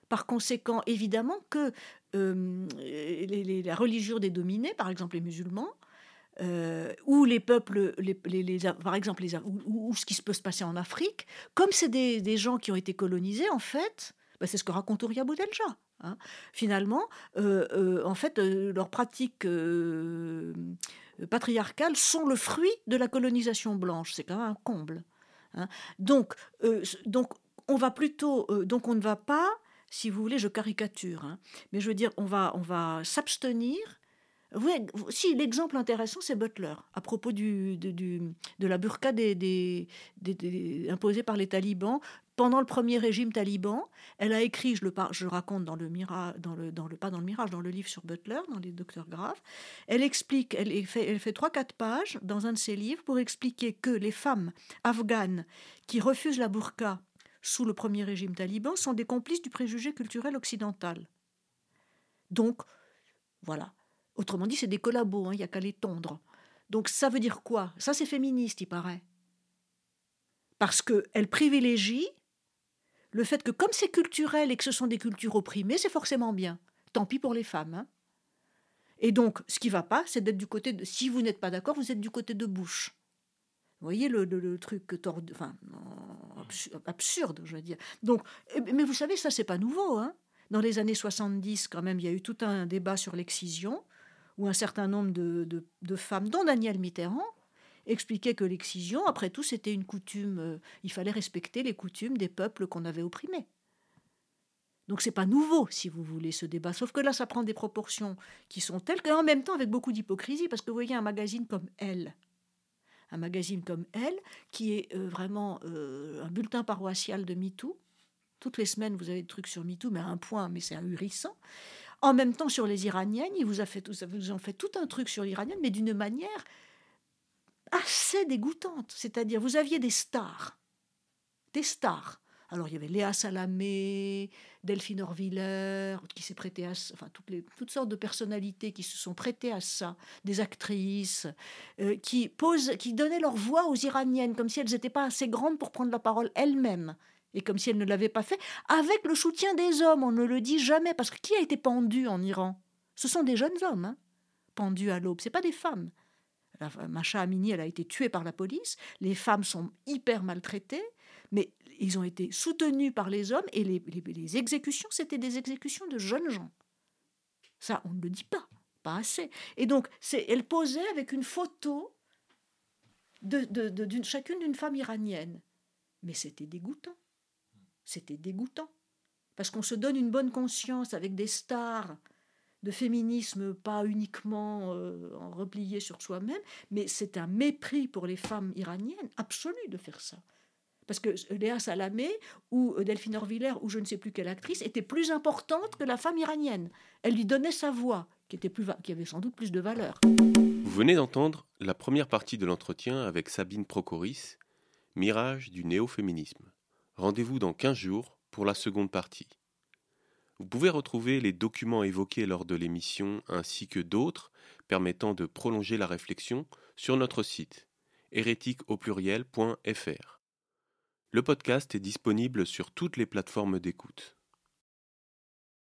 Par conséquent, évidemment que euh, les- la religion des dominés, par exemple les musulmans, euh, ou les peuples, les, par exemple, les, ou, ce qui se peut se passer en Afrique, comme c'est des, des gens qui ont été colonisés, en fait, bah, c'est ce que raconte Ouria Boudelja. hein. Finalement, euh, euh, en fait, euh, leurs pratiques euh, patriarcales sont le fruit de la colonisation blanche. C'est quand même un comble. hein. Donc, euh, donc, on va plutôt, euh, donc on ne va pas, si vous voulez, je caricature, hein, mais je veux dire, on va, on va s'abstenir. Voyez, si l'exemple intéressant, c'est Butler à propos de, de la burqa imposée par les talibans pendant le premier régime taliban. Elle a écrit, je le, je raconte dans le mirage, dans le, dans le pas dans le mirage, dans le livre sur Butler, dans les Docteurs graves. Elle explique, elle fait, elle fait trois quatre pages dans un de ses livres pour expliquer que les femmes afghanes qui refusent la burqa sous le premier régime taliban sont des complices du préjugé culturel occidental. Donc, voilà. Autrement dit, c'est des collabos, hein, il n'y a qu'à les tondre. Donc ça veut dire quoi? Ça, c'est féministe, il paraît. Parce qu'elle privilégie le fait que comme c'est culturel et que ce sont des cultures opprimées, c'est forcément bien. Tant pis pour les femmes. hein. Et donc, ce qui va pas, c'est d'être du côté de... Si vous n'êtes pas d'accord, vous êtes du côté de Bush. Vous voyez le, truc enfin, absu- absurde, je veux dire. Donc, eh, mais vous savez, ça, c'est pas nouveau. Hein. Dans les années 70, quand même, il y a eu tout un débat sur l'excision, où un certain nombre de, de- femmes, dont Daniel Mitterrand, expliquaient que l'excision, après tout, c'était une coutume. euh, il fallait respecter les coutumes des peuples qu'on avait opprimés. Donc c'est pas nouveau, si vous voulez, ce débat. Sauf que là, ça prend des proportions qui sont telles, et en même temps avec beaucoup d'hypocrisie, parce que vous voyez un magazine comme Elle, un magazine comme Elle, qui est euh, vraiment euh, un bulletin paroissial de MeToo. Toutes les semaines, vous avez des trucs sur MeToo, mais à un point, mais c'est ahurissant. En même temps, sur les Iraniennes, il vous a fait en fait tout un truc sur l'Iranienne, mais d'une manière assez dégoûtante. C'est-à-dire, vous aviez des stars, des stars. Alors, il y avait Léa Salamé, Delphine Orviller, qui s'est prêtée à ça, enfin, toutes, les, toutes sortes de personnalités qui se sont prêtées à ça, des actrices, euh, qui, posent, qui donnaient leur voix aux Iraniennes, comme si elles n'étaient pas assez grandes pour prendre la parole elles-mêmes, et comme si elles ne l'avaient pas fait, avec le soutien des hommes, on ne le dit jamais, parce que qui a été pendu en Iran? Ce sont des jeunes hommes, hein, pendus à l'aube, ce pas des femmes. La, Macha Amini, elle a été tuée par la police, les femmes sont hyper maltraitées, mais ils ont été soutenus par les hommes, et les, exécutions, c'était des exécutions de jeunes gens. Ça, on ne le dit pas, pas assez. Et donc, elle posait avec une photo de, chacune d'une femme iranienne. Mais c'était dégoûtant. C'était dégoûtant. parce qu'on se donne une bonne conscience avec des stars de féminisme, pas uniquement euh, replié sur soi-même, mais c'est un mépris pour les femmes iraniennes absolu de faire ça. Parce que Léa Salamé ou Delphine Orviller ou je ne sais plus quelle actrice était plus importante que la femme iranienne. Elle lui donnait sa voix, qui, était plus qui avait sans doute plus de valeur. Vous venez d'entendre la première partie de l'entretien avec Sabine Procoris, Mirage du néo-féminisme. Rendez-vous dans 15 jours pour la seconde partie. Vous pouvez retrouver les documents évoqués lors de l'émission ainsi que d'autres permettant de prolonger la réflexion sur notre site hérétique au pluriel.fr. Le podcast est disponible sur toutes les plateformes d'écoute.